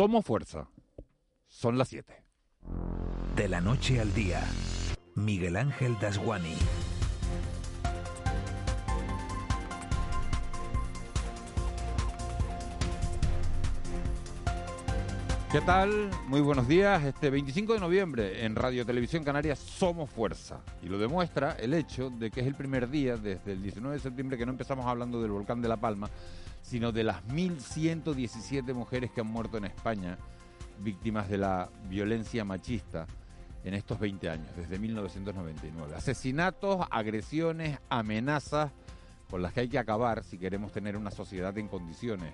Somos fuerza. Son las 7. De la noche al día, Miguel Ángel Dasguani. ¿Qué tal? Muy buenos días. Este 25 de noviembre en Radio Televisión Canarias somos fuerza. Y lo demuestra el hecho de que es el primer día desde el 19 de septiembre que no empezamos hablando del volcán de La Palma, sino de las 1.117 mujeres que han muerto en España víctimas de la violencia machista en estos 20 años, desde 1999. Asesinatos, agresiones, amenazas con las que hay que acabar si queremos tener una sociedad en condiciones.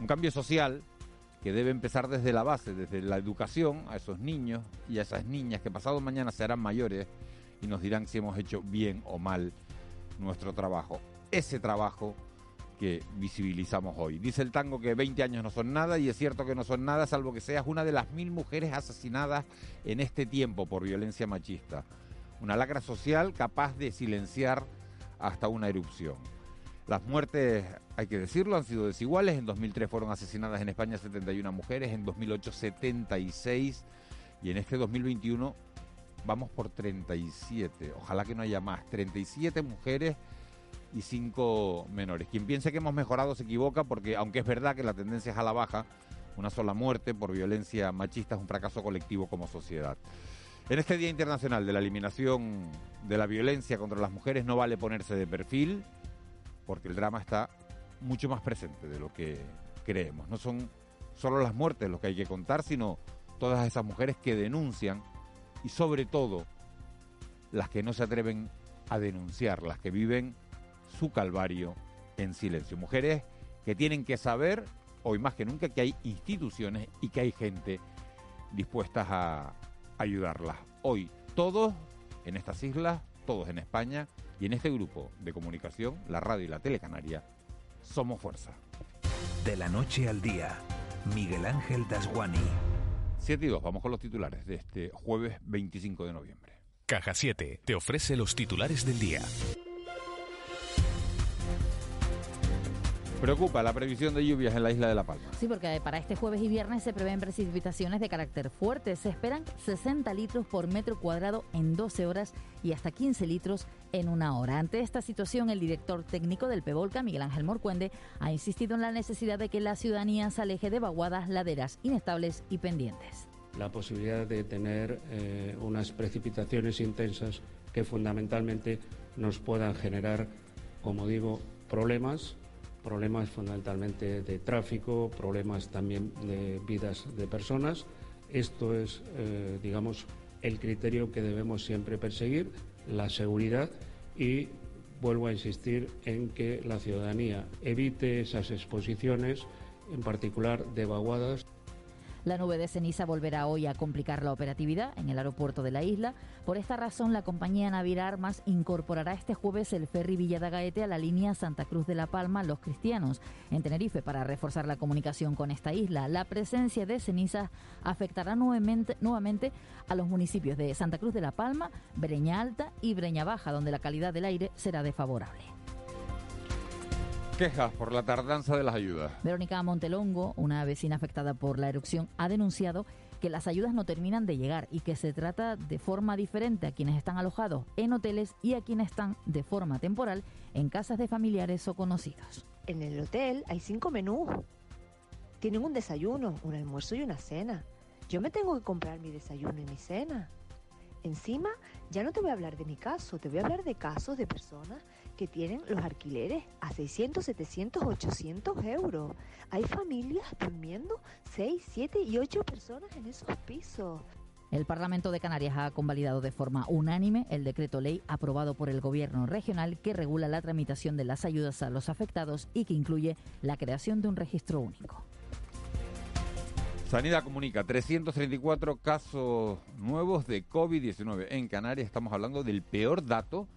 Un cambio social que debe empezar desde la base, desde la educación a esos niños y a esas niñas que pasado mañana serán mayores y nos dirán si hemos hecho bien o mal nuestro trabajo. Ese trabajo que visibilizamos hoy. Dice el tango que 20 años no son nada y es cierto que no son nada salvo que seas una de las mil mujeres asesinadas en este tiempo por violencia machista. Una lacra social capaz de silenciar hasta una erupción. Las muertes, hay que decirlo, han sido desiguales. En 2003 fueron asesinadas en España 71 mujeres, en 2008 76 y en este 2021 vamos por 37. Ojalá que no haya más. 37 mujeres y 5 menores. Quien piense que hemos mejorado se equivoca porque aunque es verdad que la tendencia es a la baja, una sola muerte por violencia machista es un fracaso colectivo como sociedad. En este Día Internacional de la Eliminación de la Violencia contra las Mujeres no vale ponerse de perfil porque el drama está mucho más presente de lo que creemos. No son solo las muertes lo que hay que contar, sino todas esas mujeres que denuncian y sobre todo las que no se atreven a denunciar, las que viven su calvario en silencio. Mujeres que tienen que saber, hoy más que nunca, que hay instituciones y que hay gente dispuestas a ayudarlas. Hoy todos en estas islas, todos en España, y en este grupo de comunicación, la radio y la telecanaria, somos fuerza. De la noche al día, Miguel Ángel Dasguani. 7 y 2, vamos con los titulares de este jueves 25 de noviembre. Caja 7 te ofrece los titulares del día. Preocupa la previsión de lluvias en la isla de La Palma. Sí, porque para este jueves y viernes se prevén precipitaciones de carácter fuerte. Se esperan 60 litros por metro cuadrado en 12 horas y hasta 15 litros en una hora. Ante esta situación, el director técnico del PEVOLCA, Miguel Ángel Morcuende, ha insistido en la necesidad de que la ciudadanía se aleje de vaguadas, laderas inestables y pendientes. La posibilidad de tener eh, unas precipitaciones intensas que fundamentalmente nos puedan generar, como digo, problemas problemas fundamentalmente de tráfico, problemas también de vidas de personas. Esto es, eh, digamos, el criterio que debemos siempre perseguir, la seguridad y vuelvo a insistir en que la ciudadanía evite esas exposiciones, en particular de vaguadas. La nube de ceniza volverá hoy a complicar la operatividad en el aeropuerto de la isla. Por esta razón, la compañía Naviera Armas incorporará este jueves el ferry Villa de Gaete a la línea Santa Cruz de la Palma Los Cristianos en Tenerife para reforzar la comunicación con esta isla. La presencia de ceniza afectará nuevamente, nuevamente a los municipios de Santa Cruz de la Palma, Breña Alta y Breña Baja, donde la calidad del aire será desfavorable. Quejas por la tardanza de las ayudas. Verónica Montelongo, una vecina afectada por la erupción, ha denunciado que las ayudas no terminan de llegar y que se trata de forma diferente a quienes están alojados en hoteles y a quienes están de forma temporal en casas de familiares o conocidos. En el hotel hay cinco menús. Tienen un desayuno, un almuerzo y una cena. Yo me tengo que comprar mi desayuno y mi cena. Encima, ya no te voy a hablar de mi caso, te voy a hablar de casos de personas que tienen los alquileres a 600, 700, 800 euros. Hay familias durmiendo 6, 7 y 8 personas en esos pisos. El Parlamento de Canarias ha convalidado de forma unánime el decreto ley aprobado por el Gobierno regional que regula la tramitación de las ayudas a los afectados y que incluye la creación de un registro único. Sanidad comunica 334 casos nuevos de COVID-19 en Canarias. Estamos hablando del peor dato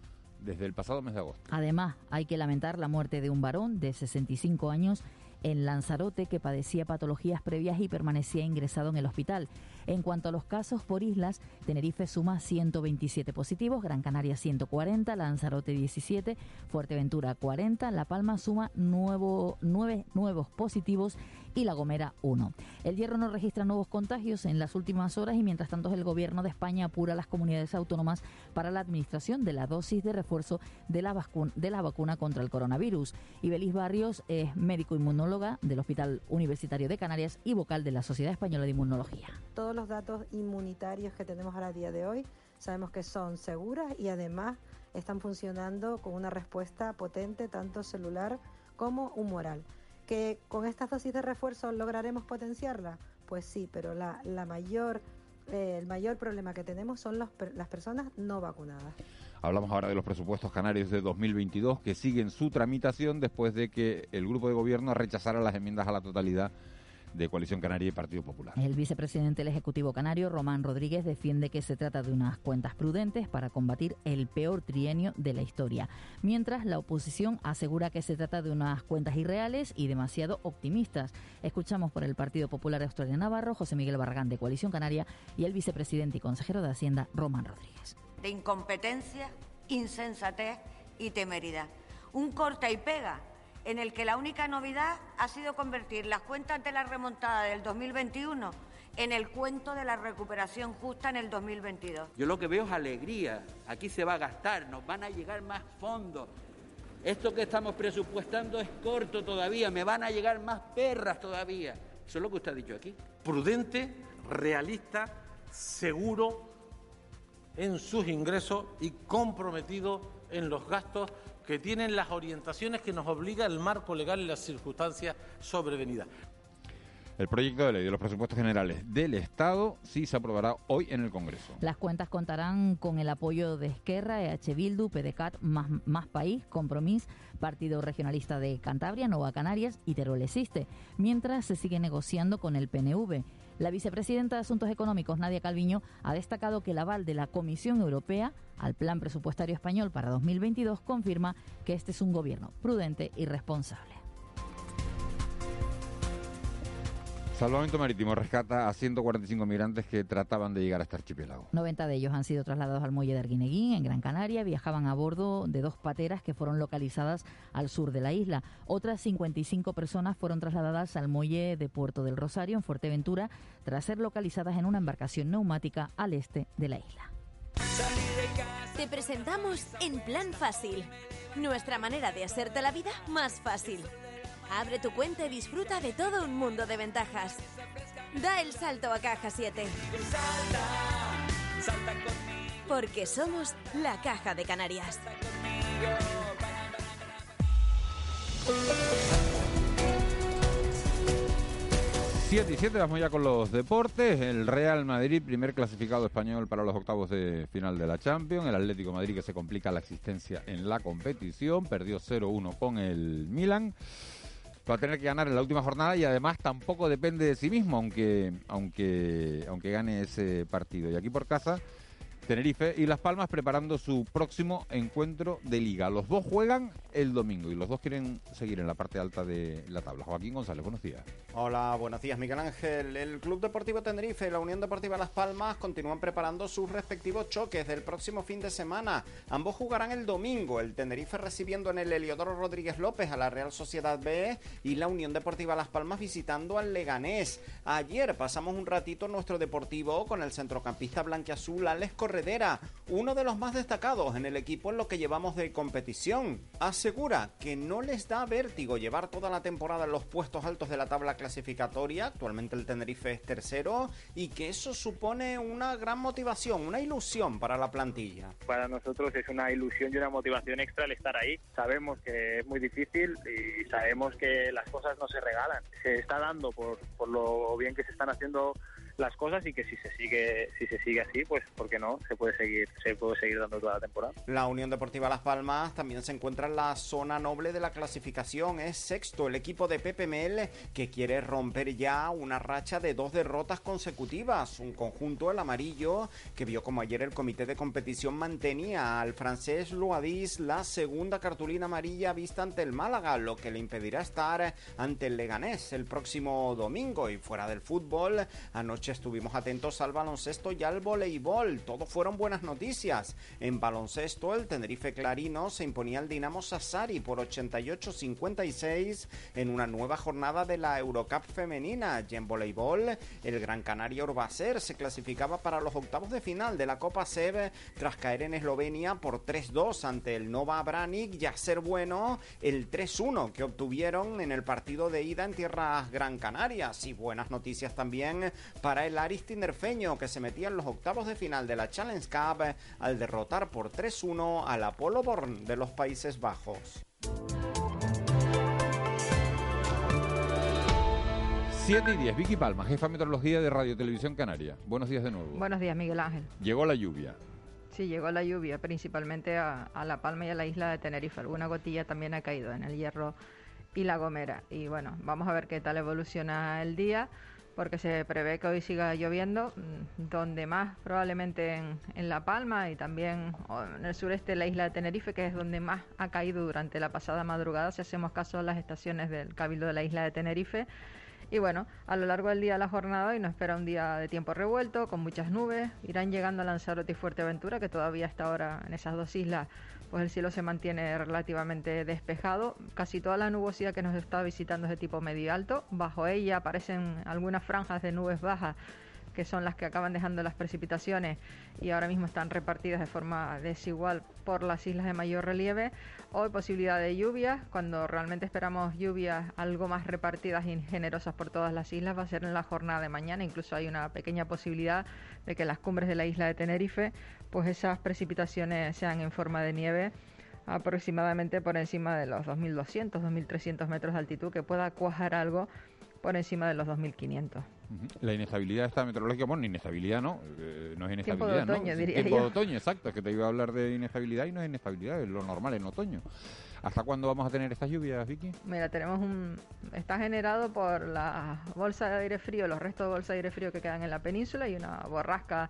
desde el pasado mes de agosto. Además, hay que lamentar la muerte de un varón de 65 años en Lanzarote que padecía patologías previas y permanecía ingresado en el hospital. En cuanto a los casos por islas, Tenerife suma 127 positivos, Gran Canaria 140, Lanzarote 17, Fuerteventura 40, La Palma suma 9 nuevos positivos y La Gomera 1. El Hierro no registra nuevos contagios en las últimas horas y mientras tanto el Gobierno de España apura a las comunidades autónomas para la administración de la dosis de refuerzo de la, vacuna, contra el coronavirus. Ibelis Barrios es médico inmunóloga del Hospital Universitario de Canarias y vocal de la Sociedad Española de Inmunología. Todos los datos inmunitarios que tenemos a día de hoy sabemos que son seguras y además están funcionando con una respuesta potente tanto celular como humoral. ¿Que con estas dosis de refuerzo lograremos potenciarla? Pues sí, pero la, mayor, eh, el mayor problema que tenemos son las personas no vacunadas. Hablamos ahora de los presupuestos canarios de 2022 que siguen su tramitación después de que el grupo de gobierno rechazara las enmiendas a la totalidad de Coalición Canaria y Partido Popular. El vicepresidente del Ejecutivo Canario, Román Rodríguez, defiende que se trata de unas cuentas prudentes para combatir el peor trienio de la historia, mientras la oposición asegura que se trata de unas cuentas irreales y demasiado optimistas. Escuchamos por el Partido Popular Australia Navarro, José Miguel Barragán de Coalición Canaria y el vicepresidente y consejero de Hacienda, Román Rodríguez. De incompetencia, insensatez y temeridad. Un corta y pega en el que la única novedad ha sido convertir las cuentas de la remontada del 2021 en el cuento de la recuperación justa en el 2022. Yo lo que veo es alegría. Aquí se va a gastar, nos van a llegar más fondos. Esto que estamos presupuestando es corto todavía, me van a llegar más perras todavía. Eso es lo que usted ha dicho aquí. Prudente, realista, seguro en sus ingresos y comprometido en los gastos que tienen las orientaciones que nos obliga el marco legal y las circunstancias sobrevenidas. El proyecto de ley de los presupuestos generales del Estado sí se aprobará hoy en el Congreso. Las cuentas contarán con el apoyo de Esquerra, EH Bildu, PDCAT, Más, Más País, Compromís, Partido Regionalista de Cantabria, Nueva Canarias y Teruel Existe, mientras se sigue negociando con el PNV. La vicepresidenta de Asuntos Económicos, Nadia Calviño, ha destacado que el aval de la Comisión Europea al Plan Presupuestario Español para 2022 confirma que este es un gobierno prudente y responsable. Salvamento Marítimo rescata a 145 migrantes que trataban de llegar a este archipiélago. 90 de ellos han sido trasladados al muelle de Arguineguín, en Gran Canaria. Viajaban a bordo de dos pateras que fueron localizadas al sur de la isla. Otras 55 personas fueron trasladadas al muelle de Puerto del Rosario, en Fuerteventura, tras ser localizadas en una embarcación neumática al este de la isla. Te presentamos En Plan Fácil, nuestra manera de hacerte la vida más fácil. Abre tu cuenta y disfruta de todo un mundo de ventajas. Da el salto a Caja 7. Porque somos la Caja de Canarias. Siete y siete, vamos ya con los deportes. El Real Madrid, primer clasificado español para los octavos de final de la Champions. El Atlético Madrid que se complica la existencia en la competición. Perdió 0-1 con el Milan va a tener que ganar en la última jornada y además tampoco depende de sí mismo, aunque, aunque, aunque gane ese partido. Y aquí por casa, Tenerife y Las Palmas preparando su próximo encuentro de liga. Los dos juegan el domingo y los dos quieren seguir en la parte alta de la tabla. Joaquín González, buenos días. Hola, buenos días Miguel Ángel. El Club Deportivo Tenerife y la Unión Deportiva Las Palmas continúan preparando sus respectivos choques del próximo fin de semana. Ambos jugarán el domingo, el Tenerife recibiendo en el Heliodoro Rodríguez López a la Real Sociedad B y la Unión Deportiva Las Palmas visitando al Leganés. Ayer pasamos un ratito nuestro deportivo con el centrocampista blanquiazul Alex Correa uno de los más destacados en el equipo en lo que llevamos de competición. Asegura que no les da vértigo llevar toda la temporada en los puestos altos de la tabla clasificatoria, actualmente el Tenerife es tercero, y que eso supone una gran motivación, una ilusión para la plantilla. Para nosotros es una ilusión y una motivación extra el estar ahí. Sabemos que es muy difícil y sabemos que las cosas no se regalan. Se está dando por, por lo bien que se están haciendo las cosas y que si se sigue si se sigue así pues por qué no se puede seguir se puede seguir dando toda la temporada. La Unión Deportiva Las Palmas también se encuentra en la zona noble de la clasificación. Es sexto el equipo de Pepe Mel que quiere romper ya una racha de dos derrotas consecutivas. Un conjunto el amarillo que vio como ayer el comité de competición mantenía al francés Luadis la segunda cartulina amarilla vista ante el Málaga lo que le impedirá estar ante el Leganés el próximo domingo. Y fuera del fútbol anoche estuvimos atentos al baloncesto y al voleibol. Todo fueron buenas noticias. En baloncesto, el Tenerife Clarino se imponía al Dinamo Sassari por 88-56 en una nueva jornada de la Eurocup femenina. Y en voleibol, el Gran Canaria Urbacer se clasificaba para los octavos de final de la Copa SEB tras caer en Eslovenia por 3-2 ante el Nova Branik y hacer bueno el 3-1 que obtuvieron en el partido de ida en tierras Gran Canarias. Y buenas noticias también para el Aris Tinerfeño que se metía en los octavos de final de la Challenge Cup al derrotar por 3-1 al Apollo Born de los Países Bajos. 7 y 10, Vicky Palma, jefa de meteorología de Radio Televisión Canaria. Buenos días de nuevo. Buenos días, Miguel Ángel. Llegó la lluvia. Sí, llegó la lluvia, principalmente a, a, La Palma y a la isla de Tenerife. Alguna gotilla también ha caído en el Hierro y La Gomera. Y bueno, vamos a ver qué tal evoluciona el día porque se prevé que hoy siga lloviendo, mm, donde más probablemente en, La Palma y también en el sureste de la isla de Tenerife, que es donde más ha caído durante la pasada madrugada, si hacemos caso a las estaciones del Cabildo de la isla de Tenerife. Y bueno, a lo largo del día de la jornada hoy nos espera un día de tiempo revuelto, con muchas nubes. Irán llegando a Lanzarote y Fuerteventura, que todavía está ahora en esas dos islas pues el cielo se mantiene relativamente despejado. Casi toda la nubosidad que nos está visitando es de tipo medio alto. Bajo ella aparecen algunas franjas de nubes bajas que son las que acaban dejando las precipitaciones y ahora mismo están repartidas de forma desigual por las islas de mayor relieve. Hoy posibilidad de lluvias, cuando realmente esperamos lluvias algo más repartidas y generosas por todas las islas, va a ser en la jornada de mañana. Incluso hay una pequeña posibilidad de que las cumbres de la isla de Tenerife, pues esas precipitaciones sean en forma de nieve aproximadamente por encima de los 2.200, 2.300 metros de altitud, que pueda cuajar algo por encima de los 2.500. La inestabilidad esta meteorológica, bueno, inestabilidad no, eh, no es inestabilidad, tiempo de otoño, ¿no? Diría tiempo yo. de otoño, exacto, es que te iba a hablar de inestabilidad y no es inestabilidad, es lo normal en otoño. ¿Hasta cuándo vamos a tener estas lluvias, Vicky? Mira, tenemos un... Está generado por la bolsa de aire frío, los restos de bolsa de aire frío que quedan en la península y una borrasca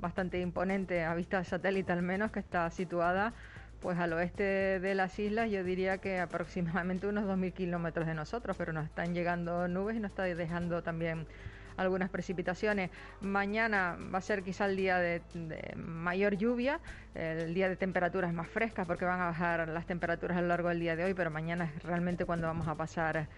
bastante imponente a vista de satélite al menos que está situada pues al oeste de las islas yo diría que aproximadamente unos 2.000 kilómetros de nosotros, pero nos están llegando nubes y nos está dejando también algunas precipitaciones. Mañana va a ser quizá el día de, de, mayor lluvia, el día de temperaturas más frescas porque van a bajar las temperaturas a lo largo del día de hoy, pero mañana es realmente cuando vamos a pasar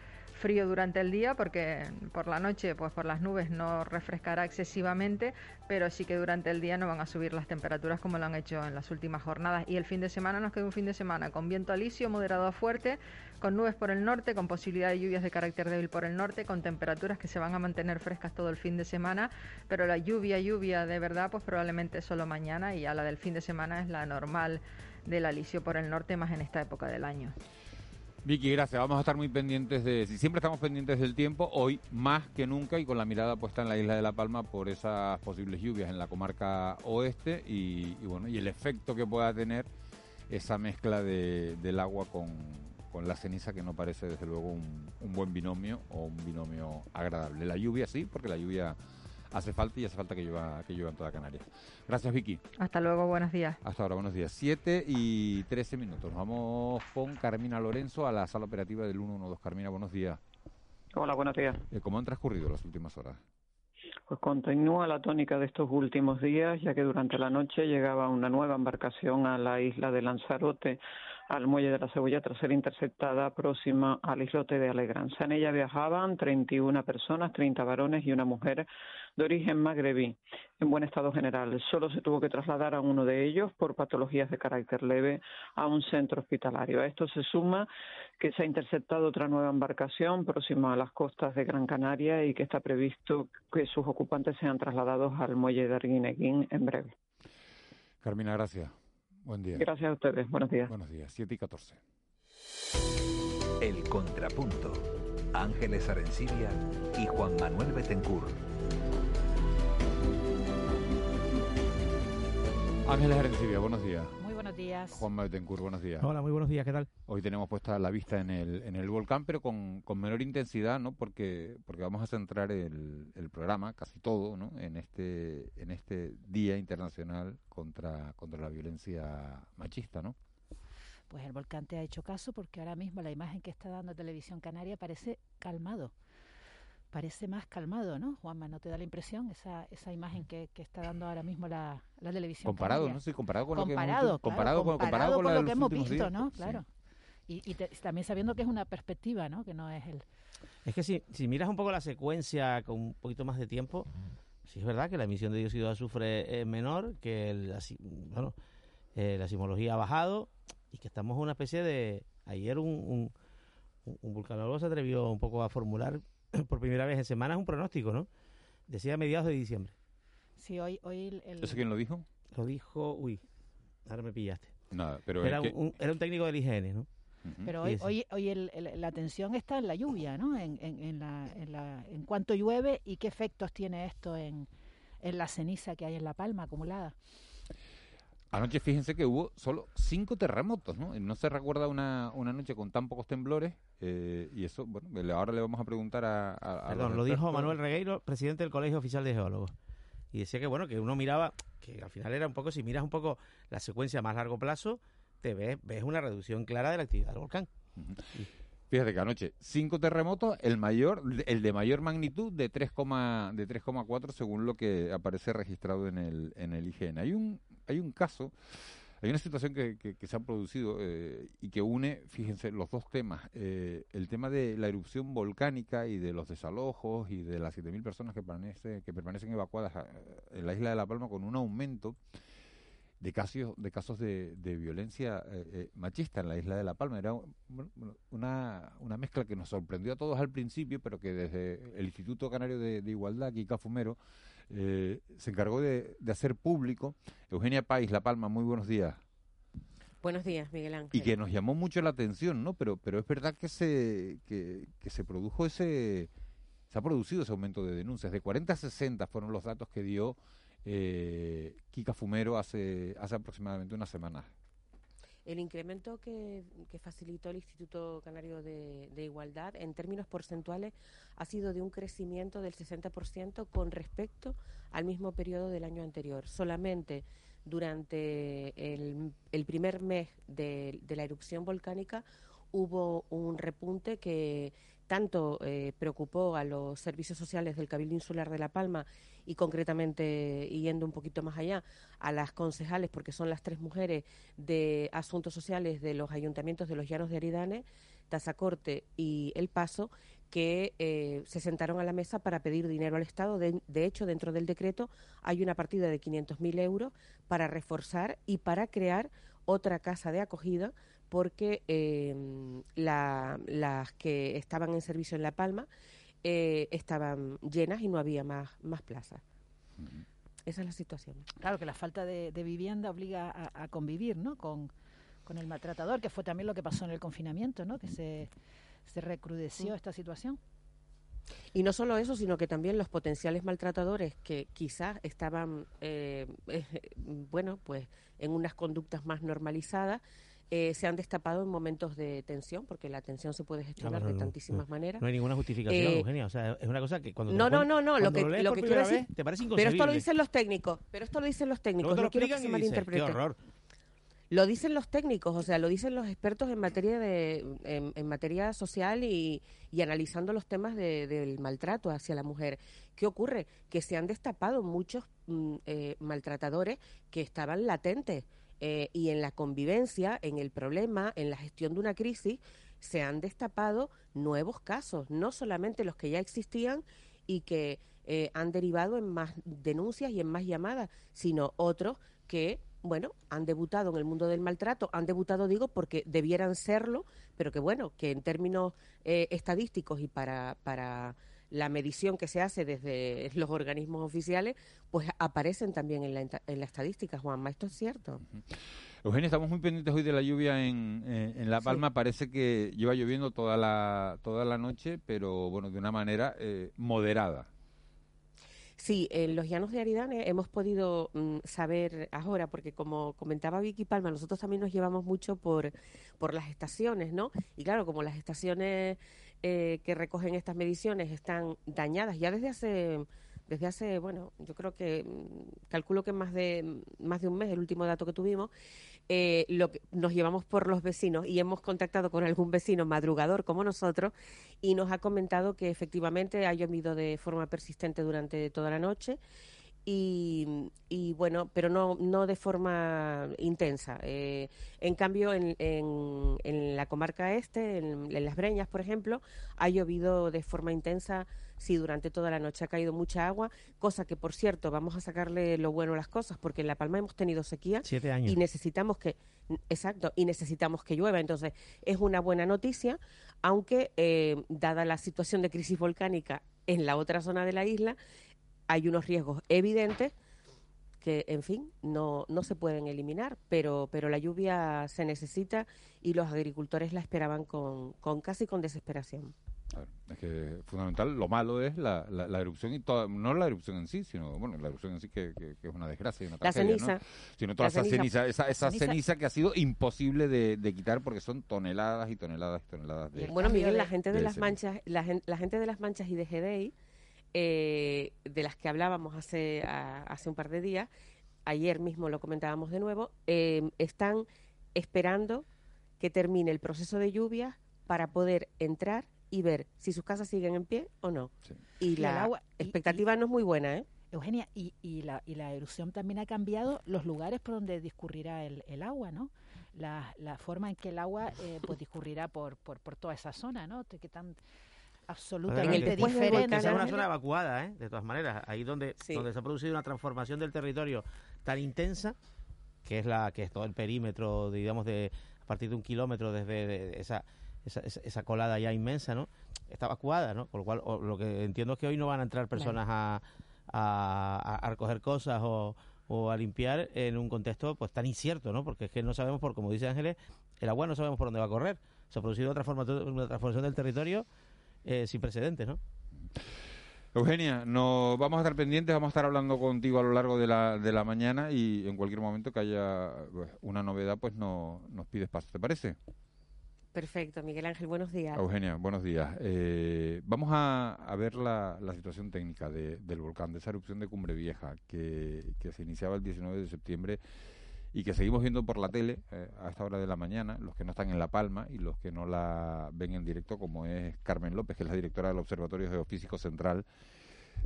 frío durante el día porque por la noche pues por las nubes no refrescará excesivamente pero sí que durante el día no van a subir las temperaturas como lo han hecho en las últimas jornadas y el fin de semana nos queda un fin de semana con viento alisio moderado a fuerte con nubes por el norte con posibilidad de lluvias de carácter débil por el norte con temperaturas que se van a mantener frescas todo el fin de semana pero la lluvia lluvia de verdad pues probablemente solo mañana y a la del fin de semana es la normal del alisio por el norte más en esta época del año. Vicky, gracias. Vamos a estar muy pendientes de, si siempre estamos pendientes del tiempo, hoy más que nunca y con la mirada puesta en la isla de La Palma por esas posibles lluvias en la comarca oeste y, y bueno, y el efecto que pueda tener esa mezcla de, del agua con, con, la ceniza que no parece desde luego un, un buen binomio o un binomio agradable. La lluvia sí, porque la lluvia hace falta y hace falta que llueva, que llueva en toda Canarias. Gracias, Vicky. Hasta luego, buenos días. Hasta ahora, buenos días. 7 y 13 minutos. Vamos con Carmina Lorenzo a la sala operativa del 112. Carmina, buenos días. Hola, buenos días. Eh, ¿Cómo han transcurrido las últimas horas? Pues continúa la tónica de estos últimos días, ya que durante la noche llegaba una nueva embarcación a la isla de Lanzarote, al muelle de la Cebolla, tras ser interceptada próxima al islote de Alegranza. En ella viajaban 31 personas, 30 varones y una mujer de origen magrebí, en buen estado general. Solo se tuvo que trasladar a uno de ellos por patologías de carácter leve a un centro hospitalario. A esto se suma que se ha interceptado otra nueva embarcación próxima a las costas de Gran Canaria y que está previsto que sus ocupantes sean trasladados al muelle de Arguineguín en breve. Carmina, gracias. Buen día. Gracias a ustedes. Buenos días. Buenos días. 7 y 14. El contrapunto. Ángeles Arencibia y Juan Manuel Betencur. Ángeles Arencibia, buenos días. Días. Juan Betancourt, buenos días. Hola, muy buenos días, ¿qué tal? Hoy tenemos puesta la vista en el, en el volcán, pero con, con menor intensidad, ¿no? Porque, porque vamos a centrar el, el programa, casi todo, ¿no? En este, en este Día Internacional contra, contra la Violencia Machista, ¿no? Pues el volcán te ha hecho caso porque ahora mismo la imagen que está dando Televisión Canaria parece calmado. Parece más calmado, ¿no, Juanma? ¿No te da la impresión esa, esa imagen que, que está dando ahora mismo la, la televisión Comparado, canaria? ¿no? Sí, comparado con comparado, lo que hemos, comparado, claro, con, comparado con, lo que hemos visto, días. ¿no? Sí. Claro. Y, y te- también sabiendo que es una perspectiva, ¿no? Que no es el... Es que si, si miras un poco la secuencia con un poquito más de tiempo, sí es verdad que la emisión de dióxido de azufre es menor, que el, la, bueno, eh, la sismología ha bajado y que estamos en una especie de... Ayer un, un, un- un vulcanólogo se atrevió un poco a formular por primera vez en semanas un pronóstico, ¿no? Decía mediados de diciembre. Sí, hoy, hoy el- ¿Eso quién lo dijo? Lo dijo... Uy, ahora me pillaste. Nada, pero era, es que- un, era un técnico del IGN, ¿no? Pero hoy, hoy, hoy el- el- la atención está en la lluvia, ¿no? En, en, en, la, en, la, en cuánto llueve y qué efectos tiene esto en, en la ceniza que hay en La Palma acumulada. Anoche fíjense que hubo solo cinco terremotos, ¿no? No se recuerda una, una noche con tan pocos temblores eh, y eso, bueno, ahora le vamos a preguntar a... a- a Perdón, lo dijo. Manuel Regueiro, presidente del Colegio Oficial de Geólogos. Y decía que, bueno, que uno miraba, que al final era un poco, si miras un poco la secuencia a más largo plazo, te ves, ves una reducción clara de la actividad del volcán. Fíjate que anoche cinco terremotos, el mayor, el de mayor magnitud de 3, de 3,4 según lo que aparece registrado en el, en el IGN. Hay un, hay un caso, hay una situación que, que- se ha producido eh, y que une, fíjense, los dos temas. eh, el tema de la erupción volcánica y de los desalojos y de las 7.000 personas que, permanece, que permanecen evacuadas a- en la isla de La Palma con un aumento de casos de casos de, de violencia eh, eh, machista en la isla de La Palma. Era una mezcla que nos sorprendió a todos al principio, pero que desde el Instituto Canario de, de Igualdad, Kika Fumero, eh, se encargó de, de hacer público. Eugenia País, La Palma, muy buenos días. Buenos días, Miguel Ángel. Y que nos llamó mucho la atención, ¿no? Pero, pero es verdad que se, que, que se produjo ese, se ha producido ese aumento de denuncias. De 40 a 60 fueron los datos que dio eh, Kika Fumero hace, hace aproximadamente una semana. El incremento que, facilitó el Instituto Canario de, Igualdad en términos porcentuales ha sido de un crecimiento del 60% con respecto al mismo periodo del año anterior. Solamente durante el, primer mes de la erupción volcánica hubo un repunte que tanto eh, preocupó a los servicios sociales del Cabildo Insular de La Palma y concretamente yendo un poquito más allá a las concejales, porque son las tres mujeres de asuntos sociales de los ayuntamientos de los Llanos de Aridane, Tazacorte y El Paso, que eh, se sentaron a la mesa para pedir dinero al Estado. De, de hecho, dentro del decreto hay una partida de 500.000 euros para reforzar y para crear otra casa de acogida porque eh, la- las que estaban en servicio en La Palma eh, estaban llenas y no había más, más plazas. Esa es la situación. Claro que la falta de, de vivienda obliga a, a convivir, ¿no? Con, con el maltratador, que fue también lo que pasó en el confinamiento, ¿no? Que se, se recrudeció Mm. esta situación. Y no solo eso, sino que también los potenciales maltratadores que quizás estaban, eh, eh, bueno, pues en unas conductas más normalizadas, eh, se han destapado en momentos de tensión, porque la tensión se puede gestionar de tantísimas no, maneras. No hay ninguna justificación, Eh, Eugenia. O sea, es una cosa que cuando no, no, no, no, lo que, lo que quiero decir, vez, te parece pero esto lo inconcebible. dicen los técnicos, pero esto lo dicen los técnicos, lo no quiero que se malinterprete. "Qué horror". Lo dicen los técnicos, o sea, lo dicen los expertos en materia de en, en materia social y, y analizando los temas de- del maltrato hacia la mujer. ¿Qué ocurre? Que se han destapado muchos mm, eh, maltratadores que estaban latentes eh, y en la convivencia, en el problema, en la gestión de una crisis, se han destapado nuevos casos, no solamente los que ya existían y que eh, han derivado en más denuncias y en más llamadas, sino otros que, bueno, han debutado en el mundo del maltrato, han debutado, digo, porque debieran serlo, pero que, bueno, que en términos eh, estadísticos y para, para la medición que se hace desde los organismos oficiales, pues aparecen también en la, en la estadística, Juanma, esto es cierto. Eugenia, estamos muy pendientes hoy de la lluvia en, en- en La Sí. Palma. Parece que lleva lloviendo toda la, toda la noche, pero bueno, de una manera eh, moderada. Sí, en los llanos de Aridane hemos podido mm, saber ahora, porque como comentaba Vicky Palma, nosotros también nos llevamos mucho por, por las estaciones, ¿no? Y claro, como las estaciones eh, que recogen estas mediciones están dañadas. Ya desde hace desde hace, bueno, yo creo que mm, calculo que más de más de un mes, el último dato que tuvimos, eh, lo que nos llevamos por los vecinos y hemos contactado con algún vecino madrugador como nosotros y nos ha comentado que efectivamente ha llovido de forma persistente durante toda la noche y, y, bueno, pero no, no de forma intensa. Eh, en cambio, en, en, en, la comarca este, en, en, Las Breñas, por ejemplo, ha llovido de forma intensa, sí, durante toda la noche ha caído mucha agua, cosa que, por cierto, vamos a sacarle lo bueno a las cosas, porque en La Palma hemos tenido sequía Siete años. y necesitamos que, exacto, y necesitamos que llueva. Entonces, es una buena noticia, aunque, eh, dada la situación de crisis volcánica en la otra zona de la isla, hay unos riesgos evidentes que, en fin, no, no se pueden eliminar, pero, pero la lluvia se necesita y los agricultores la esperaban con, con casi con desesperación. Es que fundamental, lo malo es la, la, la erupción y toda, no la erupción en sí, sino, bueno, la erupción en sí que, que, que es una desgracia, una La tragedia, ceniza. ¿no? Sino toda La esa ceniza. ceniza, esa, esa Ceniza. ceniza que ha sido imposible de, de quitar porque son toneladas y toneladas y toneladas de Bueno, Miguel, la gente de de las ceniza. manchas, la, la gente de las manchas y de GDI, eh, de las que hablábamos hace, a- hace un par de días, ayer mismo lo comentábamos de nuevo, eh, están esperando que termine el proceso de lluvias para poder entrar y ver si sus casas siguen en pie o no. Y la agua- y- expectativa no es muy buena, ¿eh? Eugenia, y, y, la, y la erupción también ha cambiado los lugares por donde discurrirá el, el agua, ¿no? La, la forma en que el agua eh, pues discurrirá por, por, por toda esa zona, ¿no? Que tan absolutamente diferente. que sea una zona evacuada, ¿eh? de todas maneras. Ahí donde, donde se ha producido una transformación del territorio tan intensa, que es la que es todo el perímetro, digamos, de a partir de un kilómetro desde de esa, esa, esa- esa colada ya inmensa, ¿no? Está evacuada, ¿no? Con lo cual, o- lo que entiendo es que hoy no van a entrar personas a, a, a- a recoger cosas o, o a limpiar en un contexto pues tan incierto, ¿no? Porque es que no sabemos, por como dice Ángeles, el agua no sabemos por dónde va a correr. Se ha producido una transformación, una transformación del territorio eh, sin precedentes, ¿no? Eugenia, no, vamos a estar pendientes, vamos a estar hablando contigo a lo largo de la, de la mañana y en cualquier momento que haya pues, una novedad, pues no, nos pides paso, ¿te parece? Perfecto, Miguel Ángel, buenos días. Eugenia, buenos días. Eh, vamos a, a ver la, la situación técnica de- del volcán, de esa erupción de Cumbre Vieja que, que se iniciaba el 19 de septiembre y que seguimos viendo por la tele eh, a esta hora de la mañana, los que no están en La Palma y los que no la ven en directo, como es Carmen López, que es la directora del Observatorio Geofísico Central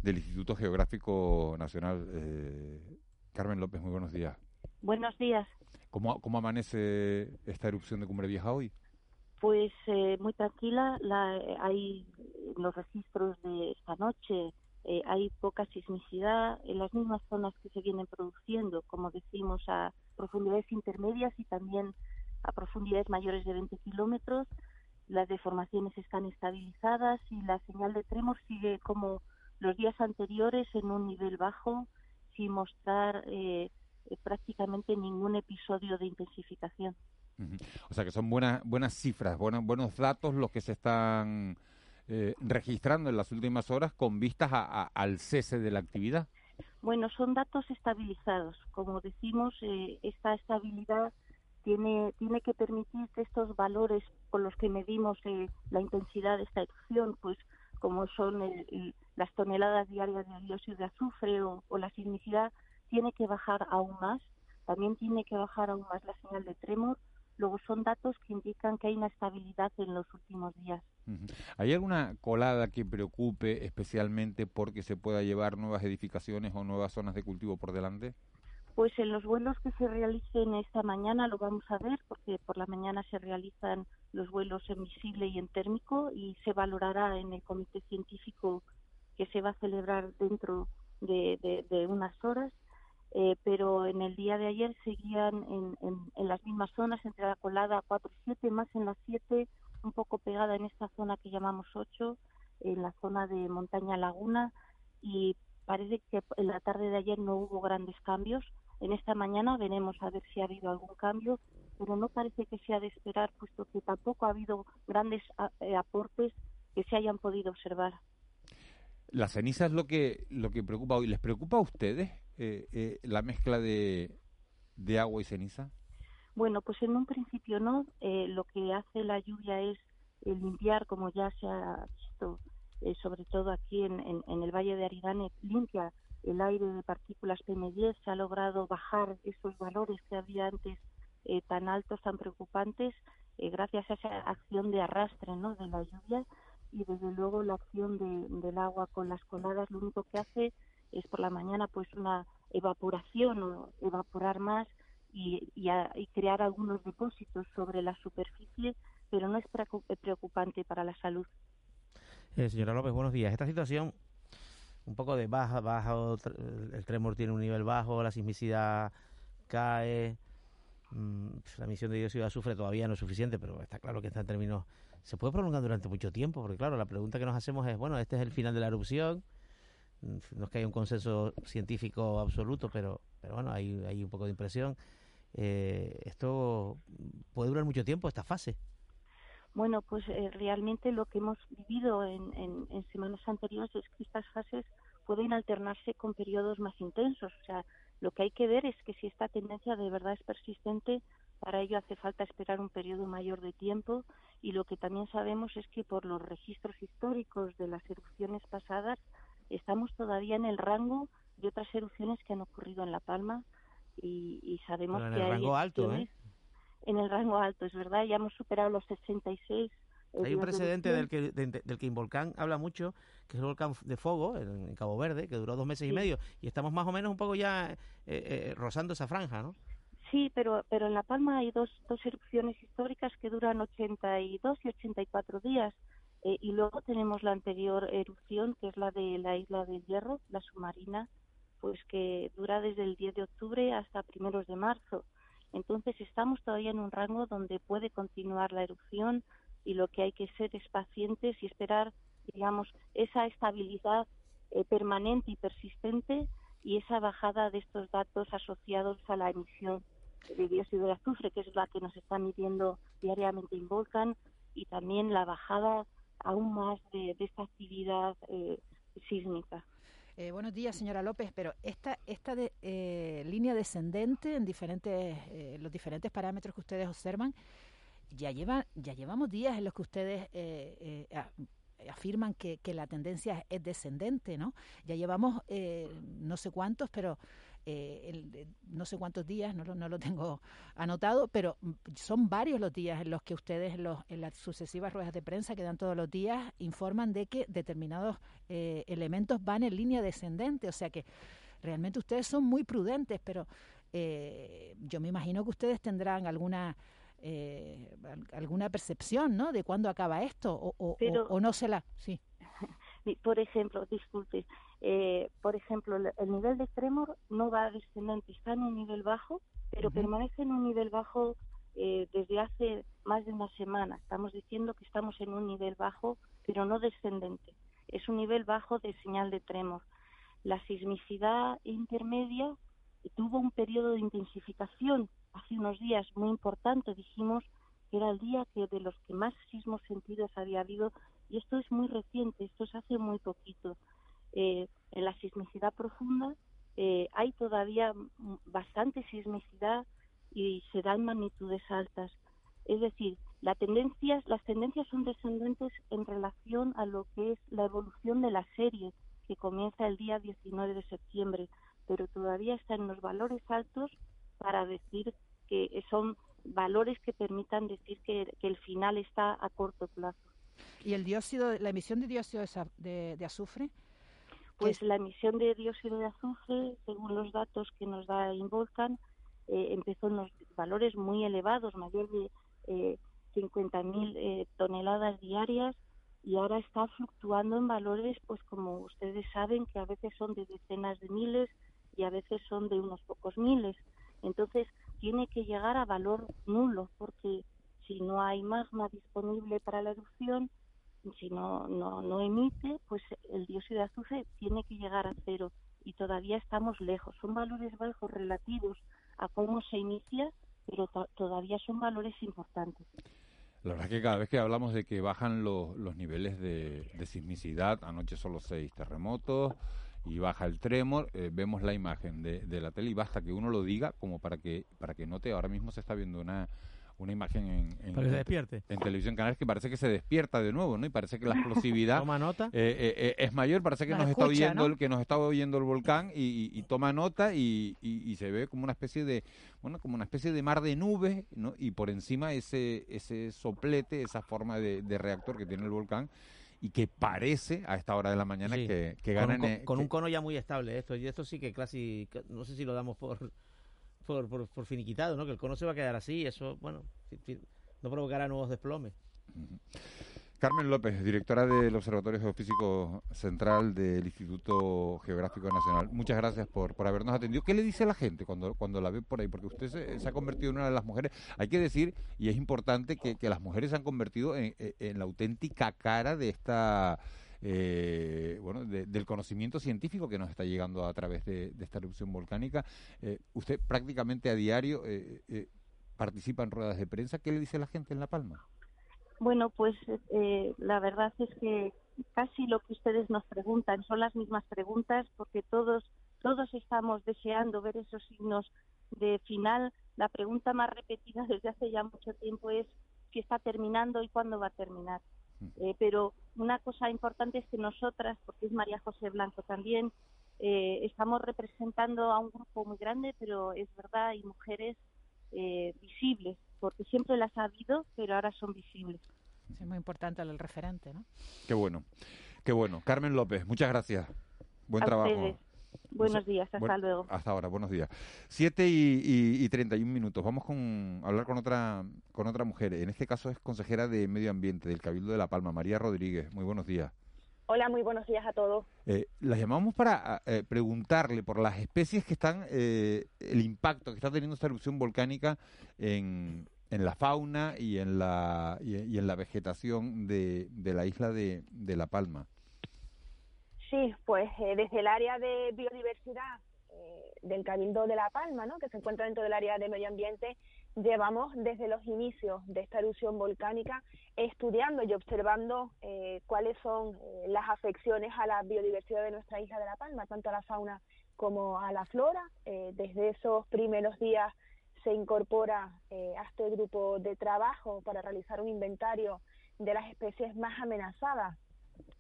del Instituto Geográfico Nacional. Eh, Carmen López, muy buenos días. Buenos días. ¿Cómo, ¿Cómo amanece esta erupción de Cumbre Vieja hoy? Pues eh, muy tranquila. La, eh, hay los registros de esta noche. Eh, hay poca sismicidad en las mismas zonas que se vienen produciendo, como decimos, a profundidades intermedias y también a profundidades mayores de 20 kilómetros. Las deformaciones están estabilizadas y la señal de tremor sigue como los días anteriores en un nivel bajo, sin mostrar eh, eh, prácticamente ningún episodio de intensificación. O sea que son buenas buenas cifras, buenos buenos datos los que se están eh, registrando en las últimas horas con vistas a- al cese de la actividad. Bueno, son datos estabilizados. Como decimos, eh, esta estabilidad tiene, tiene que permitir que estos valores con los que medimos eh, la intensidad de esta erupción, pues como son el- las toneladas diarias de dióxido de azufre o, o la sismicidad, tiene que bajar aún más. También tiene que bajar aún más la señal de tremor. Luego son datos que indican que hay una estabilidad en los últimos días. ¿Hay alguna colada que preocupe especialmente porque se pueda llevar nuevas edificaciones o nuevas zonas de cultivo por delante? Pues en los vuelos que se realicen esta mañana lo vamos a ver, porque por la mañana se realizan los vuelos en visible y en térmico y se valorará en el comité científico que se va a celebrar dentro de, de- de unas horas. Eh, pero en el día de ayer seguían en, en- en las mismas zonas, entre la colada 4 y 7, más en la 7, un poco pegada en esta zona que llamamos 8, en la zona de Montaña Laguna, y parece que en la tarde de ayer no hubo grandes cambios. En esta mañana veremos a ver si ha habido algún cambio, pero no parece que sea de esperar, puesto que tampoco ha habido grandes eh, aportes que se hayan podido observar. La ceniza es lo que, lo que preocupa hoy. ¿Les preocupa a ustedes eh, eh, la mezcla de, de agua y ceniza? Bueno, pues en un principio no. Eh, lo que hace la lluvia es eh, limpiar, como ya se ha visto, eh, sobre todo aquí en, en- el Valle de Aridane, limpia el aire de partículas PM10. Se ha logrado bajar esos valores que había antes tan altos, tan preocupantes, gracias a esa acción de arrastre ¿no? de la lluvia y desde luego la acción de- del agua con las coladas lo único que hace es por la mañana pues una evaporación o evaporar más y, y a- y crear algunos depósitos sobre la superficie, pero no es preocu- preocupante para la salud. Eh, señora López, buenos días. Esta situación, un poco de baja, bajo, tr- el tremor tiene un nivel bajo, la sismicidad cae, mm, la emisión de dióxido de azufre todavía no es suficiente, pero está claro que está en términos... Se puede prolongar durante mucho tiempo, porque claro, la pregunta que nos hacemos es, bueno, este es el final de la erupción, no es que haya un consenso científico absoluto, pero, pero bueno, hay, hay un poco de impresión. Eh, ¿Esto puede durar mucho tiempo, esta fase? Bueno, pues eh, realmente lo que hemos vivido en, en- en semanas anteriores es que estas fases pueden alternarse con periodos más intensos. O sea, lo que hay que ver es que si esta tendencia de verdad es persistente, para ello hace falta esperar un periodo mayor de tiempo. Y lo que también sabemos es que por los registros históricos de las erupciones pasadas, estamos todavía en el rango de otras erupciones que han ocurrido en La Palma. Y, y sabemos Pero en que el hay rango alto, ¿eh? en el rango alto, es verdad, ya hemos superado los 66. eh, Hay un precedente del que, de- del que Involcán habla mucho, que es el volcán de Fogo, en, en Cabo Verde, que duró dos meses y medio, y estamos más o menos un poco ya eh, eh, rozando esa franja, ¿no? Sí, pero, pero en La Palma hay dos, dos erupciones históricas que duran 82 y 84 días. Eh, y luego tenemos la anterior erupción, que es la de la isla del Hierro, la submarina, pues que dura desde el 10 de octubre hasta primeros de marzo. Entonces estamos todavía en un rango donde puede continuar la erupción y lo que hay que ser es pacientes y esperar, digamos, esa estabilidad eh, permanente y persistente y esa bajada de estos datos asociados a la emisión de dióxido de azufre, que es la que nos está midiendo diariamente Involcan, y también la bajada aún más de, de esta actividad eh, sísmica. Eh, buenos días, señora López, pero esta, esta de, eh, línea descendente en diferentes, eh, los diferentes parámetros que ustedes observan, ya, lleva, ya llevamos días en los que ustedes eh, eh, afirman que, que la tendencia es descendente, ¿no? Ya llevamos no sé cuántos, pero eh, el- eh, no sé cuántos días, no lo, no lo tengo anotado, pero son varios los días en los que ustedes en, los, en las sucesivas ruedas de prensa que dan todos los días informan de que determinados eh, elementos van en línea descendente, o sea que realmente ustedes son muy prudentes, pero eh, yo me imagino que ustedes tendrán alguna eh, al- alguna percepción, ¿no? De cuándo acaba esto o, o- o- Pero- o no se la, sí. Por ejemplo, disculpe, eh, por ejemplo, el el nivel de tremor no va descendente, está en un nivel bajo, pero permanece en un nivel bajo eh, desde hace más de una semana. Estamos diciendo que estamos en un nivel bajo, pero no descendente. Es un nivel bajo de señal de tremor. La sismicidad intermedia tuvo un periodo de intensificación hace unos días muy importante. Dijimos que era el día que de los que más sismos sentidos había habido y esto es muy reciente, esto es hace muy poquito. Eh, sismicidad profunda eh, hay todavía mm, bastante sismicidad y se da en magnitudes altas. Es decir, la tendencia, las tendencias son descendentes en relación a lo que es la evolución de la serie que comienza el día 19 de septiembre, pero todavía está en los valores altos para decir que son valores que permitan decir que, que el final está a corto plazo. ¿Y el dióxido, la emisión de dióxido de- de azufre? Pues la emisión de dióxido de azufre, según los datos que nos da Involcan, eh, empezó en unos valores muy elevados, mayor de eh, 50.000 eh, toneladas diarias, y ahora está fluctuando en valores, pues como ustedes saben, que a veces son de decenas de miles y a veces son de unos pocos miles. Entonces, tiene que llegar a valor nulo, porque si no hay magma disponible para la erupción, si no, no, no emite, pues el dióxido de azufre tiene que llegar a cero y todavía estamos lejos. Son valores bajos relativos a cómo se inicia, pero to- todavía son valores importantes. La verdad es que cada vez que hablamos de que bajan los, los niveles de, de sismicidad, anoche solo seis terremotos y baja el tremor, eh, vemos la imagen de, de la tele y basta que uno lo diga como para que para que note, ahora mismo se está viendo una una imagen en, en, Para que se despierte. en televisión canales que parece que se despierta de nuevo, ¿no? Y parece que la explosividad Toma nota. eh, eh, eh, es mayor, parece que Nos nos, está oyendo ¿no? el que nos está oyendo el volcán y, y- y toma nota y, y- y se ve como una especie de bueno como una especie de mar de nubes, ¿no? Y por encima ese ese soplete, esa forma de, de reactor que tiene el volcán y que parece a esta hora de la mañana Sí. que, que con, un, ganan co- con que- un cono ya muy estable esto y esto sí que casi no sé si lo damos por por, por, por finiquitado no que el cono se va a quedar así eso bueno no provocará nuevos desplomes Carmen López, directora del Observatorio Geofísico Central del Instituto Geográfico Nacional. Muchas gracias por, por habernos atendido. ¿Qué le dice a la gente cuando, cuando la ve por ahí? Porque usted se, ha convertido en una de las mujeres. Hay que decir, y es importante, que, que las mujeres se han convertido en la auténtica cara de esta... eh, bueno, de- del conocimiento científico que nos está llegando a través de, esta erupción volcánica. Eh, usted prácticamente a diario eh, eh, participa en ruedas de prensa. ¿Qué le dice la gente en La Palma? Bueno, pues eh, la verdad es que casi lo que ustedes nos preguntan son las mismas preguntas porque todos todos estamos deseando ver esos signos de final. La pregunta más repetida desde hace ya mucho tiempo es si está terminando y cuándo va a terminar. Eh, pero una cosa importante es que nosotras, porque es María José Blanco también, eh, estamos representando a un grupo muy grande, pero es verdad, hay mujeres eh, visibles, porque siempre las ha habido, pero ahora son visibles. Sí, es muy importante el referente, ¿no? Qué bueno, qué bueno. Carmen López, muchas gracias. Buen A trabajo. ustedes. Buenos días, hasta luego. Hasta ahora, buenos días. Siete y, y, y 31 minutos. Vamos con, a hablar con otra, con otra mujer. En este caso es consejera de Medio Ambiente del Cabildo de La Palma, María Rodríguez. Muy buenos días. Hola, muy buenos días a todos. Eh, la llamamos para eh, preguntarle por las especies que están, eh, el impacto que está teniendo esta erupción volcánica en, en la fauna y en la, y, y en la vegetación de, de la isla de, de La Palma. Sí, pues eh, desde el área de biodiversidad eh, del Cabildo de La Palma, ¿no? que se encuentra dentro del área de medio ambiente, llevamos desde los inicios de esta erupción volcánica estudiando y observando eh, cuáles son eh, las afecciones a la biodiversidad de nuestra isla de La Palma, tanto a la fauna como a la flora. Desde esos primeros días se incorpora a este grupo de trabajo para realizar un inventario de las especies más amenazadas